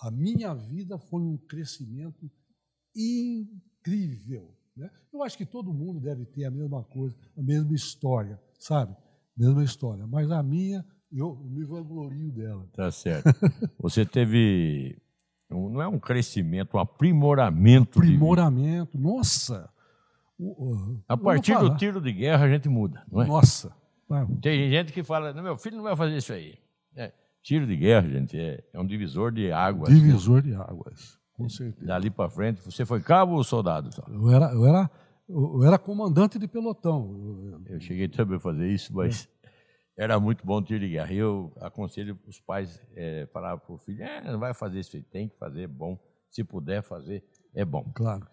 a minha vida foi um crescimento incrível. Né? Eu acho que todo mundo deve ter a mesma coisa, a mesma história, sabe? Mesma história. Mas a minha, eu me vanglorio dela. Tá certo. Você teve. Não é um crescimento, um aprimoramento. Aprimoramento. Nossa! A partir do tiro de guerra a gente muda, não é? Nossa! Tem gente que fala, meu filho não vai fazer isso aí. É, tiro de guerra, gente, é, é um divisor de águas. Divisor de águas, com certeza. Dali para frente, você foi cabo ou soldado? só? Eu era, eu era, eu era comandante de pelotão. Eu- cheguei também a fazer isso, mas era muito bom tiro de guerra. Eu aconselho os pais é, falar para o filho, é, não vai fazer isso aí, tem que fazer, é bom. Se puder fazer, é bom. Claro,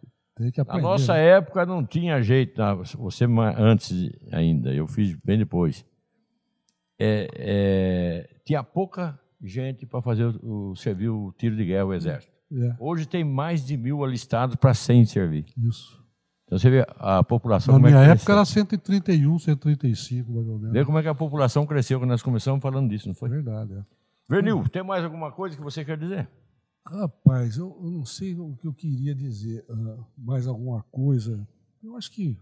Na nossa né? época não tinha jeito, você antes ainda, eu fiz bem depois. É, é, tinha pouca gente para fazer o, o- servir o tiro de guerra, o exército. É, Hoje tem mais de mil alistados para 100 servir. isso. Então você vê a população Na é minha época cresceu. era 131, 135, mais ou menos. Vê como é que a população cresceu quando nós começamos falando disso, não É foi? verdade. É. Vernil, tem mais alguma coisa que você quer dizer? Rapaz, eu, eu não sei o que eu queria dizer. ah, mais alguma coisa? Eu acho que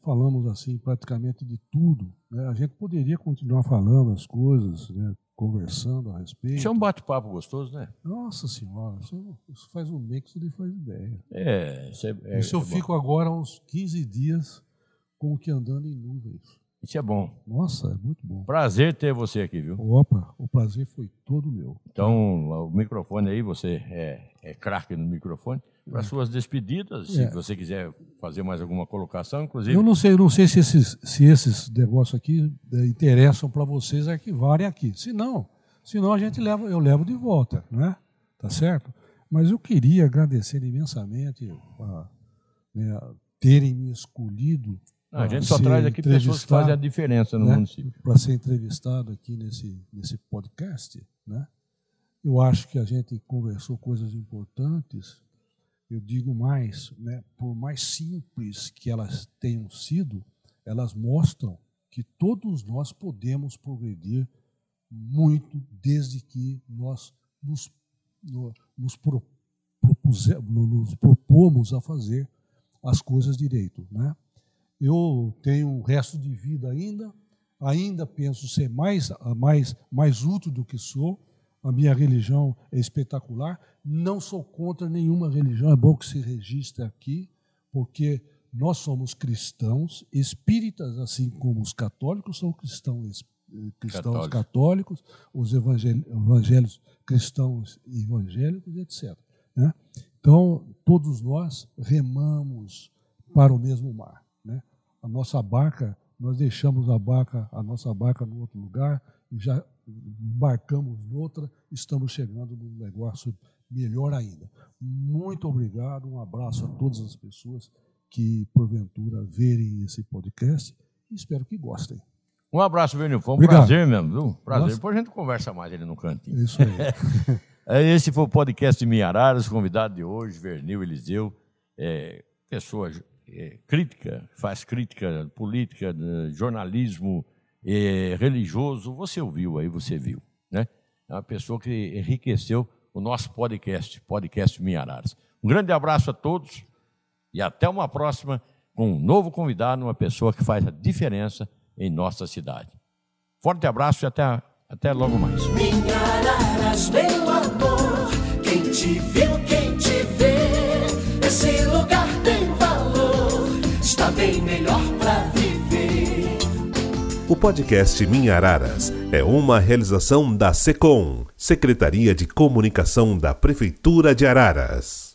falamos assim praticamente de tudo. né? A gente poderia continuar falando as coisas, né? conversando a respeito. Isso é um bate-papo gostoso, né? Nossa Senhora, isso, isso faz um mês que você nem faz ideia. É, isso é, é- isso eu é bom. fico agora uns 15 dias com o que andando em nuvens. Isso é bom. Nossa, é muito bom. Prazer ter você aqui, viu? Opa, o prazer foi todo meu. Então, o microfone aí, você é, é craque no microfone. Para suas despedidas, se É. você quiser fazer mais alguma colocação, inclusive. Eu não sei, eu não sei se esses, se esses negócios aqui eh, interessam para vocês arquivarem aqui. Se não, se não a gente leva, eu levo de volta, né? Tá certo? Mas eu queria agradecer imensamente a, né, terem me escolhido. Ah, a gente só traz aqui pessoas que fazem a diferença no né, município. Para ser entrevistado aqui nesse, nesse podcast, né? Eu acho que a gente conversou coisas importantes. Eu digo mais, né? Por mais simples que elas tenham sido, elas mostram que todos nós podemos progredir muito desde que nós nos, no- nos, pro- propuse- no- nos propomos a fazer as coisas direito, né? Eu tenho um resto de vida ainda, ainda penso ser mais, mais, mais útil do que sou. A minha religião é espetacular. Não sou contra nenhuma religião, é bom que se registre aqui, porque nós somos cristãos, espíritas, assim como os católicos são cristãos, eh, cristãos Católicos. católicos, os evangélicos cristãos evangélicos, etc. né? Então, todos nós remamos para o mesmo mar. A nossa barca, nós deixamos a barca, a nossa barca no outro lugar e já embarcamos noutra, estamos chegando num negócio melhor ainda. Muito obrigado, um abraço a todas as pessoas que porventura verem esse podcast e espero que gostem. Um abraço, Vernil. Foi um Obrigado. prazer mesmo, viu? Prazer. Nossa. Depois a gente conversa mais ali no cantinho. Isso aí. É, Esse foi o podcast de Minhararas, convidado de hoje, Vernil Eliseu, é, pessoa é, crítica, faz crítica política, de jornalismo, é, religioso, você ouviu aí, você viu. Né? É uma pessoa que enriqueceu o nosso podcast, Podcast Minhararas. Um grande abraço a todos e até uma próxima com um novo convidado, uma pessoa que faz a diferença em nossa cidade. Forte abraço e até, até logo mais. Minhararas, meu amor, quem te viu, quem te vê, esse lugar tem bem melhor pra viver. O podcast Minhararas é uma realização da SECOM, Secretaria de Comunicação da Prefeitura de Araras.